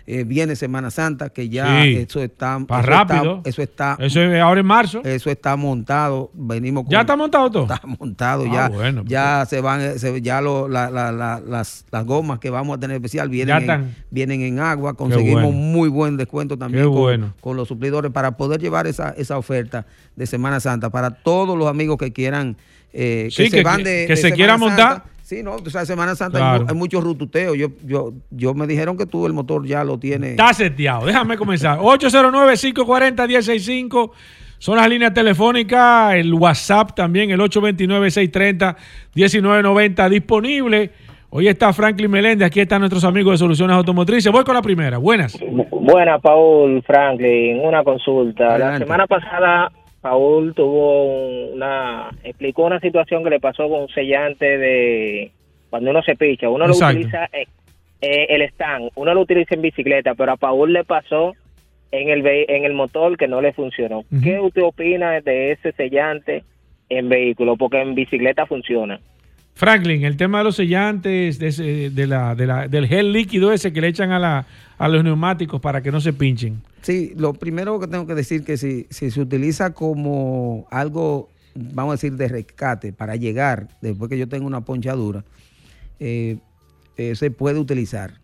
Eh, viene Semana Santa, que ya eso está. Para rápido. eso está. Eso es ahora en marzo. Eso está montado. Venimos ¿Ya está montado todo? Está montado ah, ya. Bueno, ya se van, ya lo, la, la, las, las, gomas que vamos a tener especial vienen, en, vienen en agua. Conseguimos muy buen descuento también con, con, los suplidores para poder llevar esa, esa oferta de Semana Santa para todos los amigos que quieran. Eh, que, se van de, que se quieran montar Sí, no, o sea, Semana Santa hay, muchos rututeos. Yo, yo, yo me dijeron que tú el motor ya lo tienes. Está seteado. Déjame comenzar. 809-540-165. Son las líneas telefónicas, el WhatsApp también, el 829-630-1990 disponible. Hoy está Franklin Meléndez, aquí están nuestros amigos de Soluciones Automotrices. Voy con la primera, buenas. Buenas, Paul, Franklin, una consulta. La semana pasada, Paul tuvo una, explicó una situación que le pasó con un sellante de cuando uno se picha. Uno lo utiliza, eh, eh, el stand, uno lo utiliza en bicicleta, pero a Paul le pasó en el, en el motor que no le funcionó. ¿Qué usted opina de ese sellante en vehículo? Porque en bicicleta funciona. Franklin, el tema de los sellantes, de, la, del gel líquido ese que le echan a, la, a los neumáticos para que no se pinchen. Sí, lo primero que tengo que decir que si, si se utiliza como algo, vamos a decir, de rescate para llegar, después que yo tengo una ponchadura, eh, eh, se puede utilizar.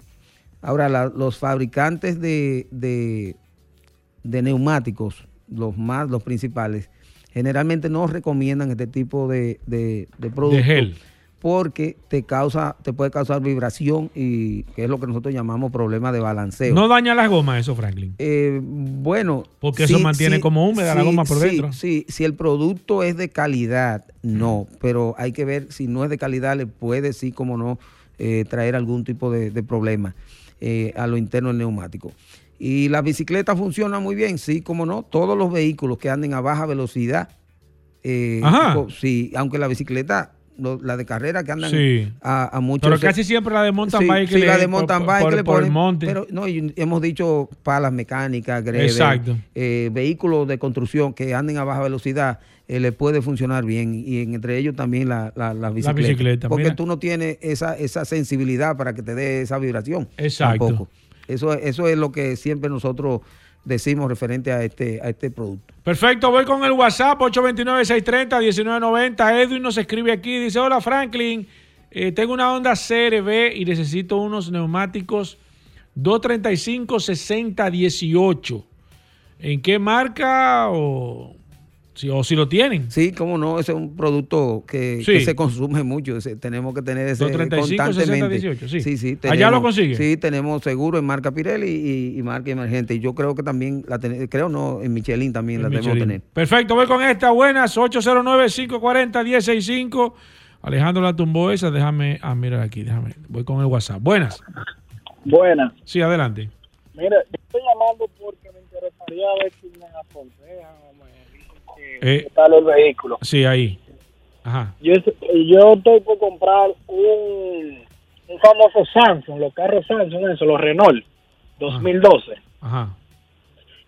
Ahora, los fabricantes de, de, neumáticos, los más, los principales, generalmente no recomiendan este tipo de, de, de productos. De gel porque te causa, te puede causar vibración y que es lo que nosotros llamamos problema de balanceo. ¿No daña las gomas eso, Franklin? Eh, bueno. Porque eso mantiene como húmeda la goma por dentro. Sí, si el producto es de calidad, no, pero hay que ver si no es de calidad, le puede sí, como no, eh, traer algún tipo de, problema eh, a lo interno del neumático. Y la bicicleta funciona muy bien, sí, como no, todos los vehículos que anden a baja velocidad, Ajá. sí, aunque la bicicleta la de carrera que andan a, a, muchos. Pero casi siempre la de mountain bike. Sí, la de mountain bike por, el monte. Pero no, hemos dicho palas mecánicas, greves, eh, vehículos de construcción que anden a baja velocidad. Eh, le puede funcionar bien y entre ellos también la, la, bicicleta. porque tú no tienes esa, esa sensibilidad para que te dé esa vibración. Exacto. Eso, eso es lo que siempre nosotros decimos referente a este, a este producto. Perfecto, voy con el WhatsApp 829-630-1990. Edwin nos escribe aquí, dice, hola Franklin, eh, tengo una Honda CRB y necesito unos neumáticos 235-60-18. ¿En qué marca o o si lo tienen. Sí, cómo no, ese es un producto que, se consume mucho. tenemos que tener ese 235, constantemente. 60, 18, sí. sí, ¿Allá lo consigue? Sí, tenemos seguro en marca Pirelli y, marca emergente. Y yo creo que también la tenemos, creo no, en Michelin también la tenemos que tener. Perfecto, voy con esta. Buenas, 809-540-1065. Alejandro la tumbó esa, déjame, ah, mira aquí, déjame, voy con el WhatsApp. Buenas. Buenas. Sí, adelante. Mira, estoy llamando porque me interesaría ver si me aconsejan eh, tal el vehículo. Sí, ahí. Ajá. Yo, yo estoy por comprar un, un famoso Samsung, los carros Samsung, eso, los Renault 2012. Ajá.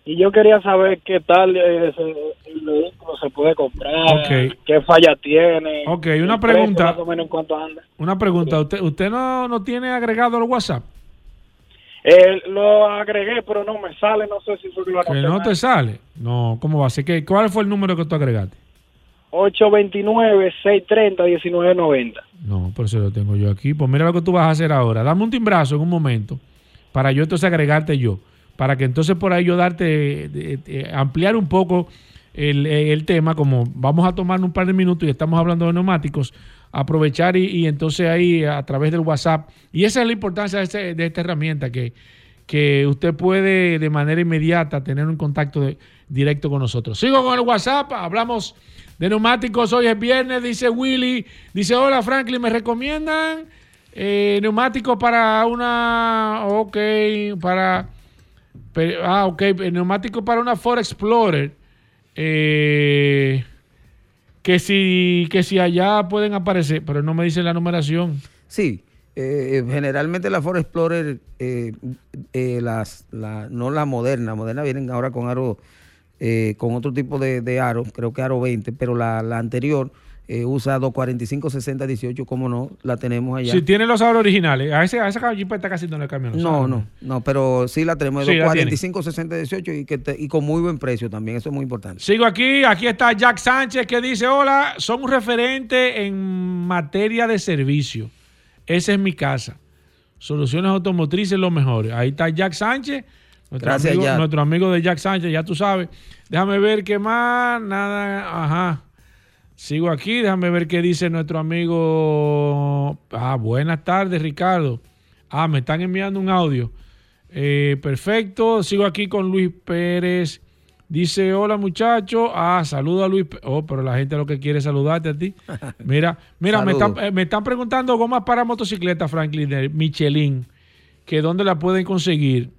Y yo quería saber qué tal es el, vehículo se puede comprar, qué falla tiene. Ok, una pregunta. Una pregunta, ¿usted, usted no, no tiene agregado el WhatsApp? Eh, lo agregué, pero no me sale, no sé si fue que lo ¿Que no te sale? No, ¿cómo va a ser? ¿Cuál fue el número que tú agregaste? 829-630-1990. No, por eso lo tengo yo aquí. Pues mira lo que tú vas a hacer ahora. Dame un timbrazo en un momento para yo entonces agregarte yo. Para que entonces por ahí yo darte, ampliar un poco el, el, tema, como vamos a tomar un par de minutos y estamos hablando de neumáticos, aprovechar y, entonces ahí a través del WhatsApp. Y esa es la importancia de, este, de esta herramienta, que, que usted puede de manera inmediata tener un contacto directo con nosotros. Sigo con el WhatsApp, hablamos de neumáticos, hoy es viernes, dice Willy, dice, hola Franklin, ¿me recomiendan eh, neumáticos para una, ok, para, ah, ok, neumático para una Ford Explorer? Eh, que si, que si allá pueden aparecer, pero no me dicen la numeración. Sí, eh, generalmente la Ford Explorer, eh, eh, las, la, no la moderna, moderna vienen ahora con aro, con otro tipo de, de, aro, creo que aro 20, pero la, la anterior eh, usa 245 60 18, como no, la tenemos allá. Si tiene los aros originales, a, ese, a esa está casi le cambian los No, no, no, pero sí la tenemos, sí, 245 60 18 y, que y con muy buen precio también, eso es muy importante. Sigo aquí, aquí está Jack Sánchez que dice, hola, son un referente en materia de servicio. Esa es mi casa. Soluciones automotrices lo mejor. Ahí está Jack Sánchez. Nuestro, Gracias, amigo, nuestro amigo de Jack Sánchez, ya tú sabes. Déjame ver qué más. Nada, ajá. Sigo aquí, déjame ver qué dice nuestro amigo. Ah, buenas tardes, Ricardo. Ah, me están enviando un audio. Eh, perfecto, sigo aquí con Luis Pérez. Dice, hola muchacho. Ah, saludo a Luis. Oh, pero la gente lo que quiere es saludarte a ti. Mira, mira, me están, eh, me están, preguntando gomas para motocicleta, Franklin, Michelin, que dónde la pueden conseguir.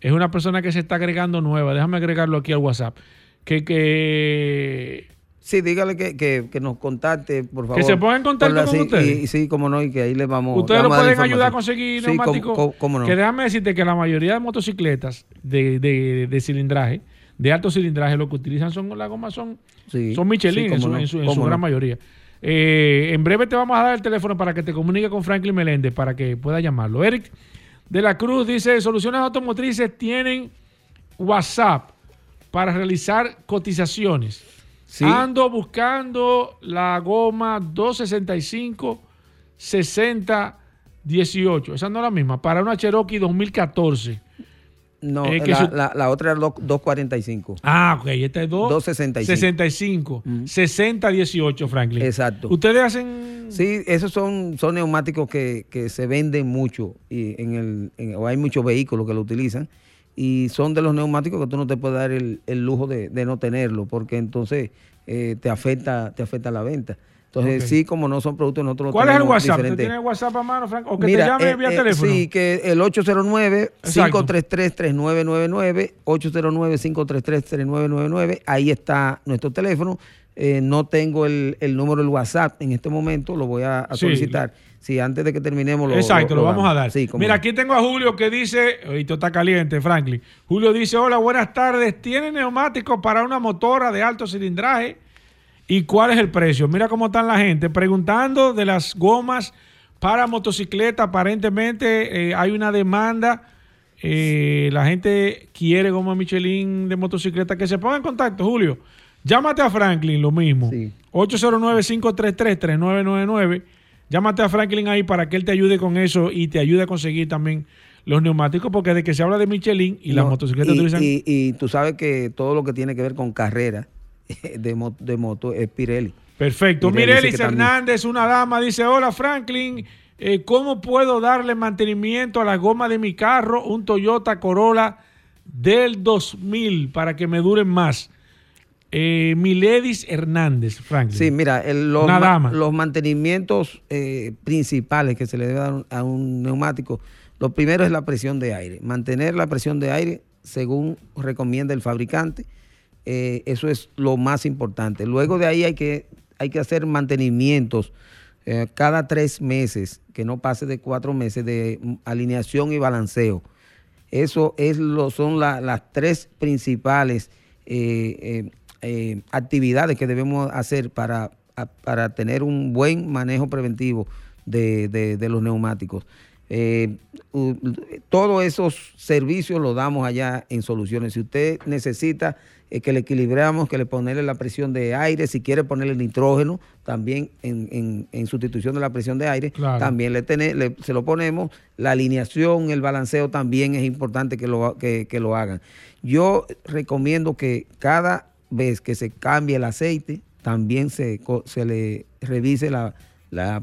Es una persona que se está agregando nueva. Déjame agregarlo aquí al WhatsApp. Que, que Sí, dígale que, que, nos contacte, por favor. Que se ponga en contacto con usted. sí, como no, y que ahí le vamos Ustedes lo pueden ayudar a conseguir neumáticos. no. Que déjame decirte que la mayoría de motocicletas de, de, de, cilindraje, de alto cilindraje, lo que utilizan son las gomas son, son Michelin en, su, en, su, gran mayoría. Eh, en breve te vamos a dar el teléfono para que te comunique con Franklin Meléndez para que pueda llamarlo. Eric de la Cruz dice, soluciones automotrices tienen WhatsApp para realizar cotizaciones. Ando buscando la goma 265 60 18. Esa no es la misma. Para una Cherokee 2014. No, la, otra es 245. Ah, ok. Esta es 265. 65. 60 18, Franklin. Exacto. Ustedes hacen. Sí, esos son, son neumáticos que, se venden mucho. Y en el, o hay muchos vehículos que lo utilizan y son de los neumáticos que tú no te puedes dar el, lujo de, no tenerlo, porque entonces eh, te afecta te afecta la venta. Entonces, sí, como no son productos, nosotros ¿Cuál es el WhatsApp? ¿Tú tienes WhatsApp a mano, Frank? ¿O que te llame eh, vía eh, teléfono? Sí, que el 809-533-3999, 809-533-3999, ahí está nuestro teléfono. No tengo el, número del WhatsApp en este momento, lo voy a, solicitar. Sí, antes de que terminemos lo Exacto, lo, vamos a dar. Mira, aquí tengo a Julio que dice, esto está caliente, Franklin. Julio dice, hola, buenas tardes. ¿Tiene neumáticos para una motora de alto cilindraje? ¿Y cuál es el precio? Mira cómo están la gente preguntando de las gomas para motocicleta. Aparentemente eh, hay una demanda. Eh, la gente quiere goma Michelin de motocicleta. Que se ponga en contacto, Julio. Llámate a Franklin, lo mismo. 809-533-3999 Llámate a Franklin ahí para que él te ayude con eso y te ayude a conseguir también los neumáticos, porque de que se habla de Michelin y las motocicletas y, utilizan... y, tú sabes que todo lo que tiene que ver con carrera de, de moto es Pirelli. Perfecto. Mirelis Hernández, una dama, dice, hola Franklin, eh, ¿cómo puedo darle mantenimiento a la goma de mi carro, un Toyota Corolla del 2000, para que me duren más? Eh, Miledis Hernández, Franklin. Sí, mira, los, mantenimientos eh, principales que se le debe dar a un neumático, lo primero es la presión de aire. Mantener la presión de aire según recomienda el fabricante, eh, eso es lo más importante. Luego de ahí hay que, hay que hacer mantenimientos eh, cada tres meses, que no pase de cuatro meses, de alineación y balanceo. Eso es lo, son las tres principales eh, actividades que debemos hacer para, para, tener un buen manejo preventivo de, los neumáticos. Eh, todos esos servicios los damos allá en soluciones. Si usted necesita eh, que le equilibramos, que le ponerle la presión de aire, si quiere ponerle nitrógeno, también en, sustitución de la presión de aire, también le, se lo ponemos. La alineación, el balanceo también es importante que lo, que, que lo hagan. Yo recomiendo que cada vez que se cambie el aceite, también se, se le revise la, la,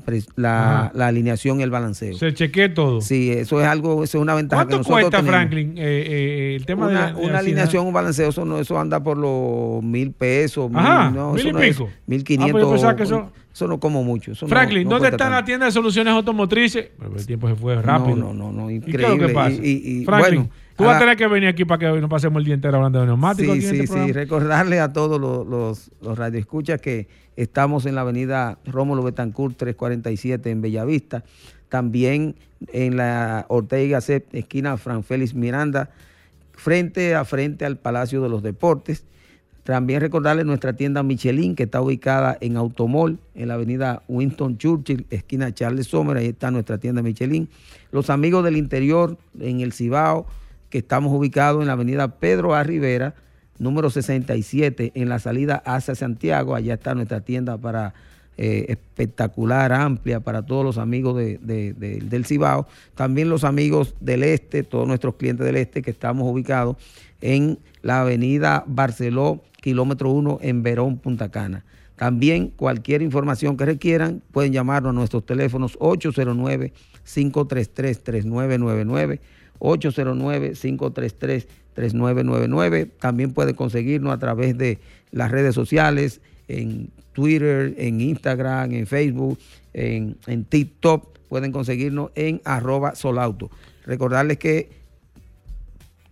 la, alineación y el balanceo. Se chequee todo. Sí, eso es algo, eso es una ventaja que nosotros cuesta, Franklin, eh, eh, el tema una, de, una alineación, un balanceo, eso no, eso anda por los mil pesos, mil, no, mil y pico. mil ah, pues quinientos. eso, eso no como mucho. Franklin, ¿dónde está la tienda de soluciones automotrices? el tiempo se fue rápido. No, no, no, increíble. ¿Y, Franklin, Tú vas a tener que venir aquí para que no pasemos el día entero hablando de neumáticos. Sí, sí, este sí. Recordarle a todos los, los, los radioescuchas que estamos en la avenida Rómulo Betancourt 347 en Bellavista. También en la Ortega C, esquina Fran Félix Miranda, frente a frente al Palacio de los Deportes. También recordarle nuestra tienda Michelin, que está ubicada en Automol, en la avenida Winston Churchill, esquina Charles Sommer, ahí está nuestra tienda Michelin. Los amigos del interior, en el Cibao, que estamos ubicados en la avenida Pedro A. Rivera, número 67, en la salida hacia Santiago. Allá está nuestra tienda para eh, espectacular, amplia para todos los amigos del Cibao. También los amigos del Este, todos nuestros clientes del Este que estamos ubicados en la avenida Barceló, kilómetro 1, en Verón, Punta Cana. También cualquier información que requieran pueden llamarnos a nuestros teléfonos 809 533 3999 809-533-3999 3999. También pueden conseguirnos a través de las redes sociales, en Twitter, en Instagram, en Facebook, en, en TikTok. Pueden conseguirnos en arroba solauto. Recordarles que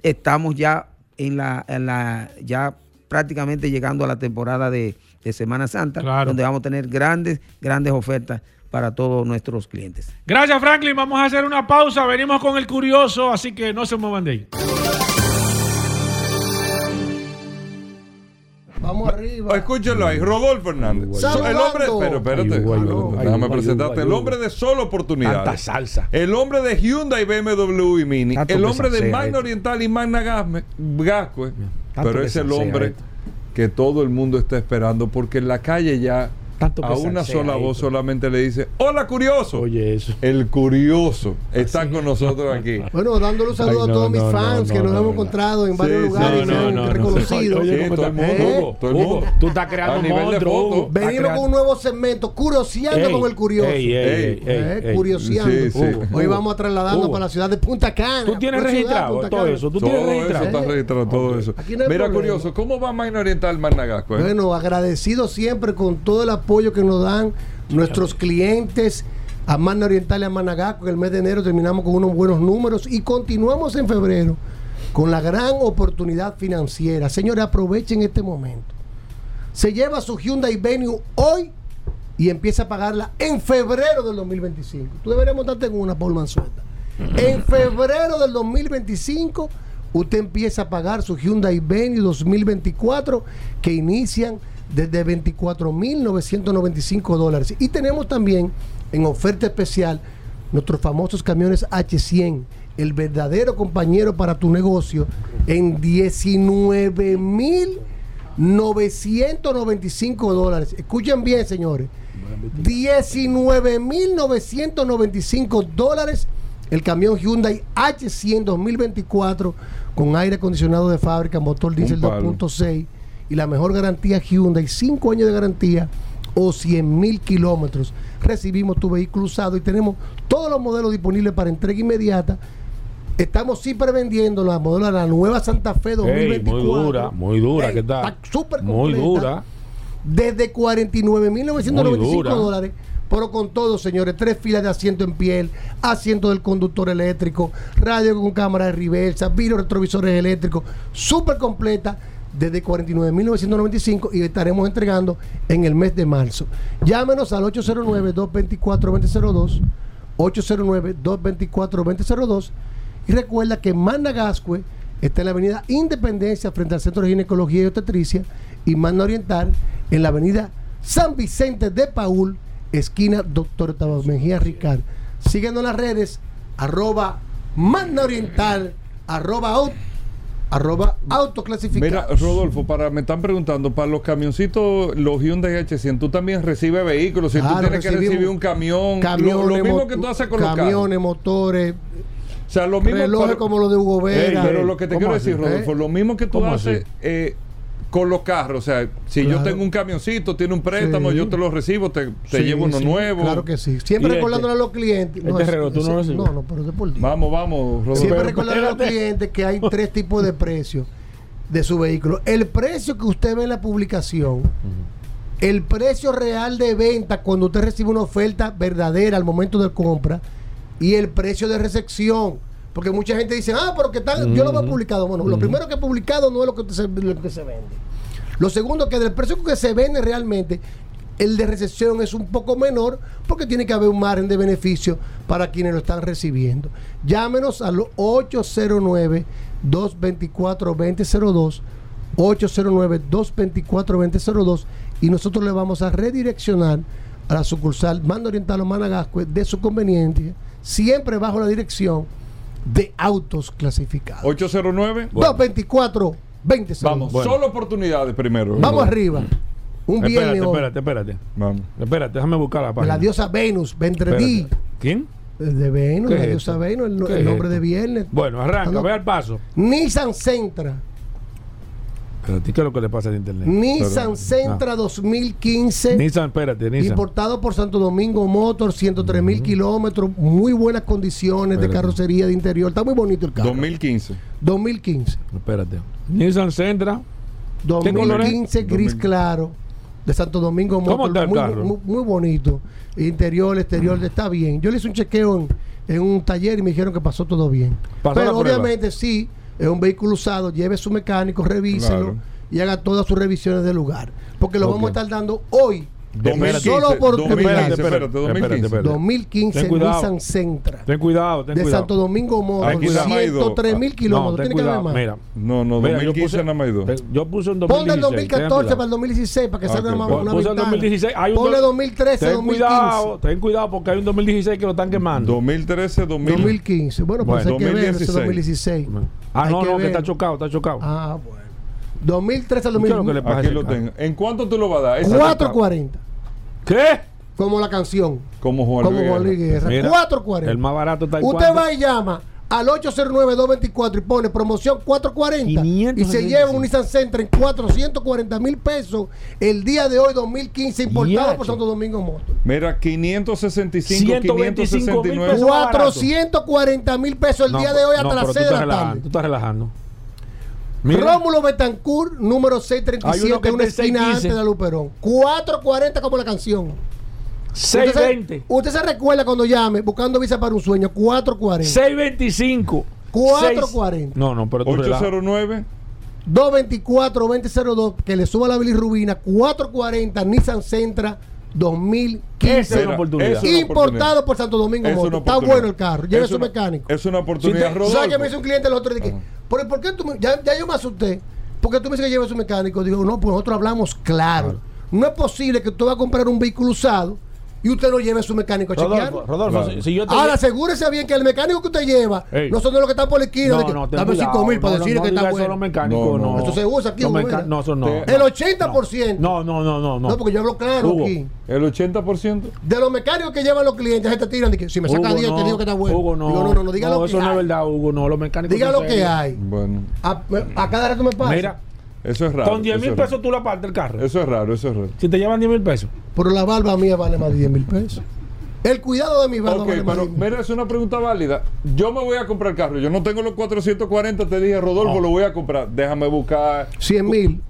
estamos ya en la, en la ya prácticamente llegando a la temporada de, Semana Santa, donde vamos a tener grandes, grandes ofertas para todos nuestros clientes. Gracias, Franklin. Vamos a hacer una pausa. Venimos con el curioso, así que no se muevan de ahí. Vamos arriba. Escúchenlo ahí, Rodolfo Hernández. el hombre, pero espérate, déjame presentarte. El hombre de solo oportunidad. salsa. El hombre de Hyundai, BMW y Mini. el hombre de Magna Oriental y Magna Gascue. Pero es el hombre que todo el mundo está esperando porque en la calle ya a una sola voz solamente le dice, hola curioso. Oye, eso. El curioso está con nosotros aquí. Bueno, dándole un saludo a todos mis fans que nos hemos encontrado en varios lugares y han reconocido. todo el mundo, todo el mundo. Tú estás creando un monstruo. Venimos con un nuevo segmento, curioseando con el curioso. Eh, curioseando. Hoy vamos a trasladarnos para la ciudad de Punta Cana. Tú tienes registrado todo eso. Tú tienes registrado. Eso está registrado todo eso. Mira, curioso, ¿cómo va Magna Oriental Managasco? Eh? Bueno, agradecido siempre con todo el apoyo apoyo que nos dan nuestros clientes a Magna Oriental y a Managaco. En el mes de enero terminamos con unos buenos números y continuamos en febrero con la gran oportunidad financiera. Señores, aprovechen este momento. Se lleva su Hyundai Venue hoy y empieza a pagarla en febrero del 2025. Tú deberías montarte en una, Paul Manzueta. En febrero del 2025, usted empieza a pagar su Hyundai Venue 2024 que inician desde 24.995 dólares. Y tenemos también en oferta especial nuestros famosos camiones H100, el verdadero compañero para tu negocio, en 19.995 dólares. Escuchen bien, señores. 19.995 dólares el camión Hyundai H100 2024 con aire acondicionado de fábrica, motor diésel 2.6 y la mejor garantía Hyundai, 5 años de garantía o 100 mil kilómetros. Recibimos tu vehículo usado y tenemos todos los modelos disponibles para entrega inmediata. Estamos siempre vendiendo la modelo de la nueva Santa Fe 2024. muy dura, muy dura, ¿qué tal? Está súper Muy dura. Desde 49.995 dólares pero con todo, señores, tres filas de asiento en piel, asiento del conductor eléctrico, radio con cámara de reversa, vidrios retrovisores eléctricos, súper completa desde 49.995 y estaremos entregando en el mes de marzo. Llámenos al 809-224-2002, 809-224-2002 y recuerda que Magna Gascue está en la avenida Independencia frente al Centro de Ginecología y Obstetricia y Magna Oriental en la avenida San Vicente de Paul, esquina Doctor Tabas Mejía Ricard. Síguenos en las redes, arroba Magna Oriental, arroba arroba autoclasificado. Mira, Rodolfo, para, me están preguntando, para los camioncitos, los Hyundai H100, tú también recibes vehículos, si tú tienes que recibir un camión, lo, mismo que tú haces con camiones, motores, o sea, lo mismo relojes como los de Hugo Vera. pero lo que te quiero decir, Rodolfo, lo mismo que tú haces eh, con los carros. O sea, si yo tengo un camioncito, tiene un préstamo, yo te lo recibo, te, llevo uno nuevo. Claro que sí. Siempre recordándole a los clientes. No, este tú no, no, no, pero es por día. Vamos, vamos. Rodolfo. Siempre recordándole a los clientes que hay tres tipos de precios de su vehículo. El precio que usted ve en la publicación. El precio real de venta cuando usted recibe una oferta verdadera al momento de compra y el precio de recepción. Porque mucha gente dice, ah, pero que tal, yo lo veo publicado. Bueno, lo primero que he publicado no es lo que, se, lo que se vende. Lo segundo, que del precio que se vende realmente, el de recepción es un poco menor porque tiene que haber un margen de beneficio para quienes lo están recibiendo. Llámenos al 809-224-2002, 809-224-2002 y nosotros le vamos a redireccionar a la sucursal Mando Oriental o Managascue de su conveniencia, siempre bajo la dirección de autos clasificados. 809 224 20 Vamos, solo oportunidades primero. Vamos arriba. Un viernes. Espérate, espérate, espérate. Vamos. Espérate, déjame buscar la página. La diosa Venus, Vendredi. ¿Quién? De Venus, la diosa Venus, el, nombre de viernes. Bueno, arranca, ve al paso. Nissan Sentra. Pero a ti, ¿qué es lo que le pasa al internet? Nissan Sentra 2015. Nissan, espérate, Nissan. Importado por Santo Domingo Motor, 103 mil kilómetros, muy buenas condiciones de carrocería de interior. Está muy bonito el carro. 2015. 2015. Espérate. Nissan Sentra. 2015, gris claro. De Santo Domingo Motor. Muy, muy, bonito. Interior, exterior, mm. está bien. Yo le hice un chequeo en, un taller y me dijeron que pasó todo bien. Pero obviamente sí, es un vehículo usado, lleve su mecánico, revíselo y haga todas sus revisiones del lugar. Porque lo vamos a estar dando hoy 2015, solo oportunidad. 2015, 2015 Nissan Sentra. Ten cuidado, ten de Santo Domingo Moro, 103 mil kilómetros. Tiene que haber más. Mira, no, no, 2015 nada más Yo puse un 2016. Ponle el 2014 para el 2016 para que salga más una Puse el 2016. Hay un Ponle 2013, ten 2015. Cuidado, ten cuidado porque hay un 2016 que lo están quemando. 2013, 2015. Bueno, pues hay que ver ese 2016. Ah, no, no, que está chocado, está chocado. Ah, bueno. 2013 al 2015. Aquí lo tengo. ¿En cuánto tú lo vas a dar? 440. ¿Qué? Como la canción. Como Juan Como Juan Luis Guerra. 440. El más barato está Usted va y llama al 809-224 y pone promoción 440 y se lleva un Nissan Sentra en 440 mil pesos el día de hoy 2015 importado por Santo Domingo Motor. Mira, 565, 569. 440 mil pesos el día de hoy hasta las 6 de la tarde. Tú estás relajando. Rómulo Betancourt, número 637, una esquina antes de Luperón. 440 como la canción. 620. Usted se, recuerda cuando llame buscando visa para un sueño. 440. 625. 440. No, no, pero 809. 224 2002 que le suba la bilirrubina 440 Nissan Sentra 2015 Esa es una oportunidad. importado por Santo Domingo Motor. Está bueno el carro lleve su mecánico es una oportunidad si ¿sabes que me hizo un cliente el otro día ¿Por, ¿por qué tú ya, ya yo me asusté? Porque tú me dices que lleve su mecánico. Digo, no, pues nosotros hablamos claro. No es posible que tú vas a comprar un vehículo usado y usted lo lleve a su mecánico a chequear. Rodolfo, si, yo te Ahora, asegúrese bien que el mecánico que usted lleva no son de los que están por la esquina. No, no, dame 5 mil para decirle que está bueno. Los mecánicos, no, Eso se usa aquí. no, eso no. El 80%. No, no, no, no. No, porque yo hablo claro aquí. ¿El 80%? De los mecánicos que llevan los clientes, se te tiran. que si me saca 10, te digo que está bueno. Hugo, no. Digo, no, no, no, diga lo que hay. Eso no es verdad, Hugo, no. Los mecánicos. Diga lo que hay. Bueno. A cada rato me pasa. Mira. Eso es raro. Con 10 mil pesos tú la partes del carro. Eso es raro, eso es raro. Si te llevan 10 mil pesos. Pero la barba mía vale más de 10 mil pesos. El cuidado de mi barba. Ok, pero mira, es una pregunta válida. Yo me voy a comprar el carro. Yo no tengo los 440. Te dije, Rodolfo, lo voy a comprar. Déjame buscar. 100 mil.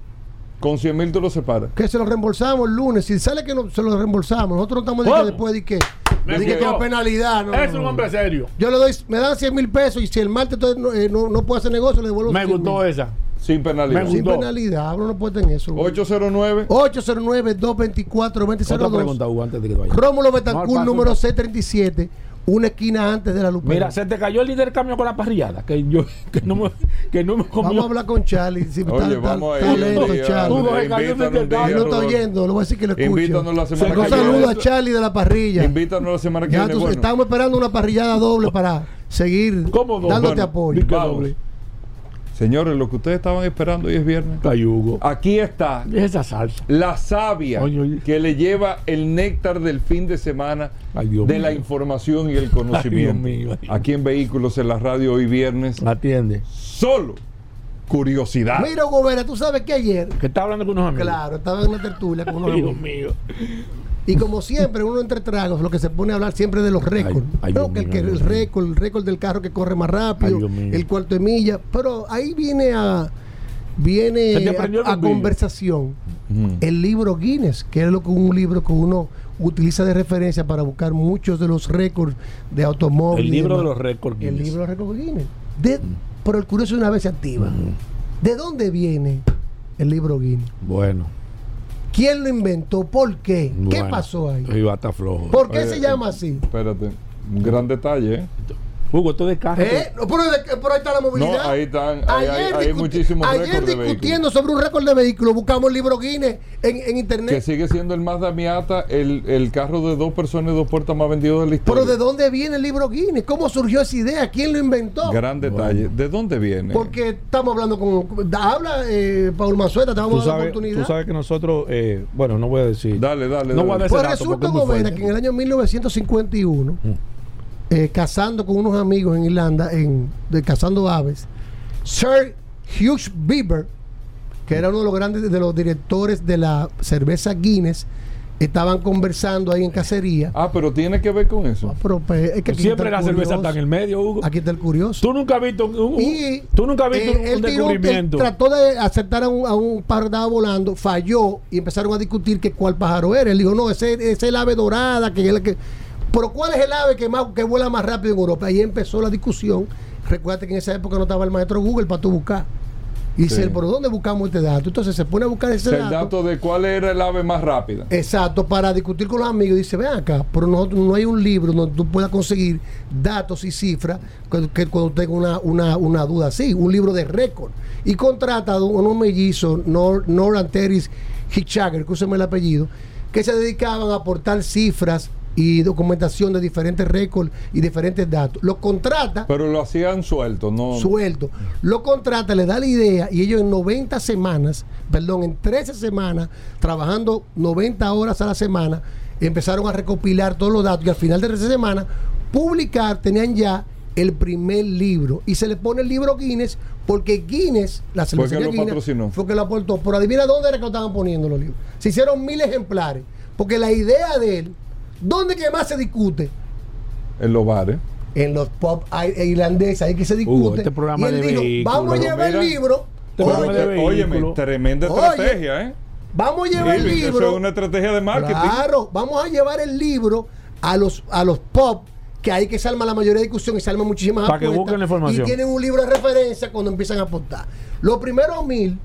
Con 100 mil tú lo separas. Que se lo reembolsamos el lunes. Si sale que no, se lo reembolsamos. Nosotros no estamos diciendo después de que. Me dije que penalidad. No, es un hombre serio. Yo le doy, me dan 100 mil pesos y si el martes no, eh, no, no, puede hacer negocio, le devuelvo. Me gustó esa. Sin penalidad. Sin penalidad, no puede en eso. 809 809 224 2002. Otra pregunta, Hugo, antes de que te vayas. Rómulo Betancourt, número 637 una esquina antes de la luz. Mira, se te cayó el líder cambio con la parrillada. Que yo que no me, que no me comió. Vamos a hablar con Charlie. Si Oye, vamos a ir. Charlie. No está oyendo, lo voy a decir que lo. Invítanos la semana que viene. Un saludo a Charlie de la parrilla. Invítanos la semana que viene. Estamos esperando una parrillada doble para seguir dándote apoyo. Señores, lo que ustedes estaban esperando hoy es viernes. Cayugo. Aquí está. Esa salsa. La savia que le lleva el néctar del fin de semana de la información y el conocimiento. Aquí en Vehículos en la radio hoy viernes. Atiende. Solo curiosidad. Mira, Gobera, tú sabes que ayer. Que estaba hablando con unos amigos. Claro, estaba en una tertulia con unos amigos. mío. Y como siempre, uno entre tragos, lo que se pone a hablar siempre de los récords. que el, que el récord, el récord del carro que corre más rápido, el cuarto de milla. Pero ahí viene a viene a, conversación el libro Guinness, que es lo que un libro que uno utiliza de referencia para buscar muchos de los récords de automóviles. El libro de los récords Guinness. El libro de los récords Guinness. De, Pero el curioso una vez se activa. ¿De dónde viene el libro Guinness? Bueno ¿Quién lo inventó? ¿Por qué? ¿Qué pasó ahí? flojo. ¿Por qué se llama así? Espérate, un gran detalle, ¿eh? Hugo, esto de carro. ¿Eh? No, pero, ahí está la movilidad. No, ahí están. Ayer, hay, muchísimos ayer discutiendo sobre un récord de vehículos, buscamos el libro Guinness en, en, internet. Que sigue siendo el Mazda Miata, el, el carro de dos personas y dos puertas más vendido de la historia. Pero ¿de dónde viene el libro Guinness? ¿Cómo surgió esa idea? ¿Quién lo inventó? Gran detalle. ¿De dónde viene? Porque estamos hablando con. Habla eh, Paul Mazueta, estamos dando la oportunidad. Tú sabes que nosotros. Eh, bueno, no voy a decir. Dale, dale. No dale. voy a decir. Pues resulta, que en el año 1951. Eh, cazando con unos amigos en Irlanda, en, de cazando aves, Sir Hugh Beaver, que era uno de los grandes de los directores de la cerveza Guinness, estaban conversando ahí en cacería. Ah, pero tiene que ver con eso. Pues, es que Siempre la cerveza está en el medio, Hugo. Aquí está el curioso. Tú nunca has visto un, tú nunca has visto un, descubrimiento. trató de aceptar a un, a un pájaro que estaba volando, falló y empezaron a discutir que cuál pájaro era. Él dijo, no, ese, es el ave dorada, que es la que. Pero ¿cuál es el ave que, más, que vuela más rápido en Europa? Ahí empezó la discusión. Recuerda que en esa época no estaba el maestro Google para tú buscar. Y dice, ¿por dónde buscamos este dato? Entonces se pone a buscar ese dato. El dato de cuál era el ave más rápida. Exacto, para discutir con los amigos. Dice, ven acá, pero no, no hay un libro donde tú puedas conseguir datos y cifras que, cuando tenga una, una, una, duda así. Un libro de récord. Y contrata a unos mellizos, Nor, Noran Terry Hitchhager, que el apellido, que se dedicaban a aportar cifras y documentación de diferentes récords y diferentes datos. Lo contrata. Pero lo hacían suelto, ¿no? Suelto. Lo contrata, le da la idea y ellos en 90 semanas, perdón, en 13 semanas, trabajando 90 horas a la semana, empezaron a recopilar todos los datos y al final de 13 semanas, publicar, tenían ya el primer libro y se le pone el libro Guinness porque Guinness, la cervecería Guinness, fue que lo aportó. Pero adivina dónde era que lo estaban poniendo los libros. Se hicieron mil ejemplares porque la idea de él ¿Dónde que más se discute? En los bares. En los pop irlandeses, ahí que se discute. este programa y él de dijo, vamos a llevar el libro. Óyeme, tremenda estrategia, ¿eh? Vamos a llevar el libro. Eso es una estrategia de marketing. Claro, vamos a llevar el libro a los, a los pop que hay que se la mayoría de discusión y se arma muchísimas Para que busquen la información. Y tienen un libro de referencia cuando empiezan a aportar. Los primeros mil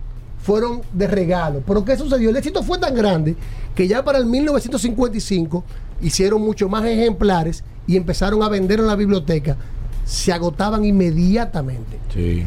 fueron de regalo. Pero ¿qué sucedió? El éxito fue tan grande que ya para el 1955 hicieron mucho más ejemplares y empezaron a vender en la biblioteca se agotaban inmediatamente.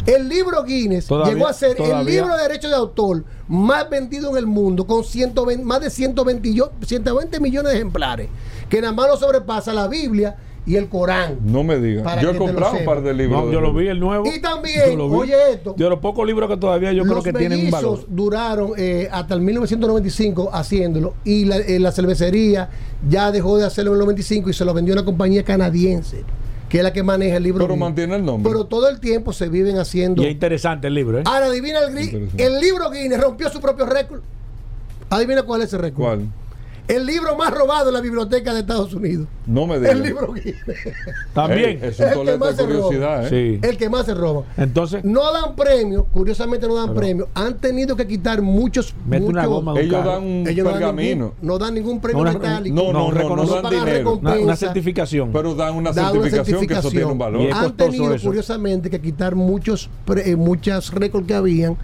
El libro Guinness llegó a ser el libro de derecho de autor más vendido en el mundo, con 120, más de 120, 120 millones de ejemplares, que nada más lo sobrepasa la Biblia y el Corán. No me digas. Yo he comprado un par de libros. yo lo vi el nuevo. Y también, oye esto. De los pocos libros que todavía yo creo que tienen un valor. duraron eh, hasta el 1995 haciéndolo y la, eh, la, cervecería ya dejó de hacerlo en el 95 y se lo vendió a una compañía canadiense que es la que maneja el libro. Pero mantiene el nombre. Pero todo el tiempo se viven haciendo. Y es interesante el libro, ¿eh? Ahora adivina el, el libro Guinness rompió su propio récord. Adivina cuál es ese récord. ¿Cuál? El libro más robado en la biblioteca de Estados Unidos. No me digas. El libro Guinness. También. es un el que más de curiosidad, ¿eh? Sí. El que más se roba. Entonces. No dan premio, curiosamente no dan premio. Han tenido que quitar muchos. muchos una goma ellos dan un ellos pergamino. No dan, ningún, premio metálico. No, no, no, no, dan dinero. Una, certificación. Pero dan una, certificación, que eso tiene un valor. Han tenido, curiosamente, que quitar muchos, eh, muchas récords que habían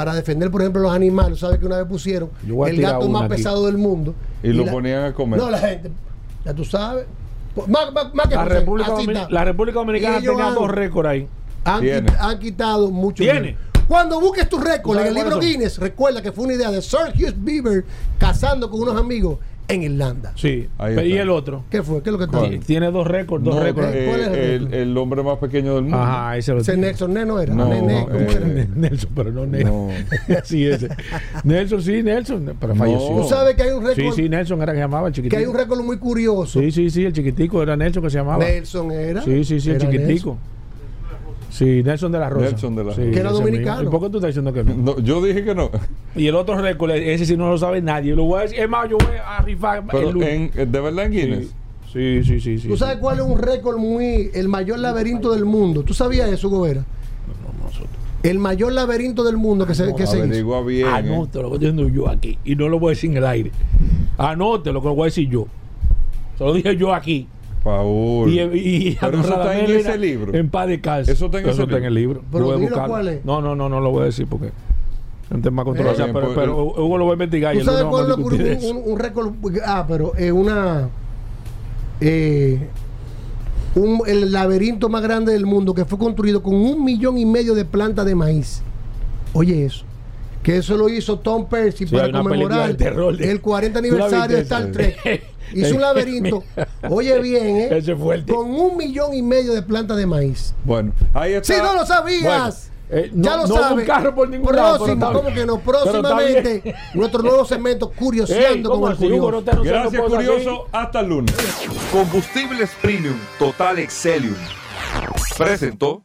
para defender, por ejemplo, los animales. ¿Sabes que una vez pusieron el gato más pesado del mundo? Y, lo ponían a comer. No, la gente, ya tú sabes. Más, que la, República la, República Dominicana tenía dos récords ahí. Han, quitado mucho. ¿Tiene? Cuando busques tu récord en el libro Guinness, recuerda que fue una idea de Sir Hughes Beaver cazando con unos amigos en Irlanda. Sí. ¿Y el otro? ¿Qué fue? ¿Qué es lo que está? Tiene dos récords. Dos récords. Eh, ¿Cuál es el, el, hombre más pequeño del mundo. Ajá, ese lo tiene. Nelson Neno era. No, Nene, ¿cómo eh, era? Nelson, pero no Nelson. No. sí, ese. Nelson, sí, Nelson. Pero falleció. Tú sabes que hay un récord. Sí, sí, Nelson era que se llamaba el chiquitico. Que hay un récord muy curioso. Sí, sí, sí, el chiquitico era Nelson que se llamaba. Nelson era. Sí, sí, sí, el chiquitico. Sí, Nelson de la Rosa. Nelson de la Rosa. que era dominicano. ¿Y por qué tú estás diciendo que no? no? Yo dije que no. Y el otro récord, ese sí no lo sabe nadie. Lo voy a decir, es más, yo voy a rifar. Pero en, ¿De verdad en Guinness? Sí, sí, sí. sí ¿Tú sabes cuál es un récord muy. el mayor laberinto del mundo? ¿Tú sabías eso, Gobera? No, nosotros. El mayor laberinto del mundo que se, que se hizo. Bien, Anótelo, lo voy diciendo yo aquí. Y no lo voy a decir en el aire. Anótelo, lo que lo voy a decir yo. Se lo dije yo aquí. Paul. Y, y, Pero eso está en ese libro. En paz de casa. Eso está en, eso está en el libro. Pero dilo cuál es. No, no, no, no lo voy a decir porque es un tema controversial. Eh, pero, pero Hugo lo voy a investigar. ¿Tú sabes cuál es un, un, un, récord? Ah, pero es una. Eh, un, el laberinto más grande del mundo que fue construido con un millón y medio de plantas de maíz. Oye, eso. Que eso lo hizo Tom Percy para conmemorar el 40 aniversario de Star Trek. Hizo un laberinto, oye bien, ¿eh? Con un millón y medio de plantas de maíz. Bueno, ahí está. Si no lo sabías. Eh, ya lo no sabes. un carro por ningún Próximo, lado, ¿cómo que no? Próximamente, nuestro nuevo segmento Curioseando con el curioso. Gracias, curioso. Hasta el lunes. Combustibles Premium Total Excelium. Presentó.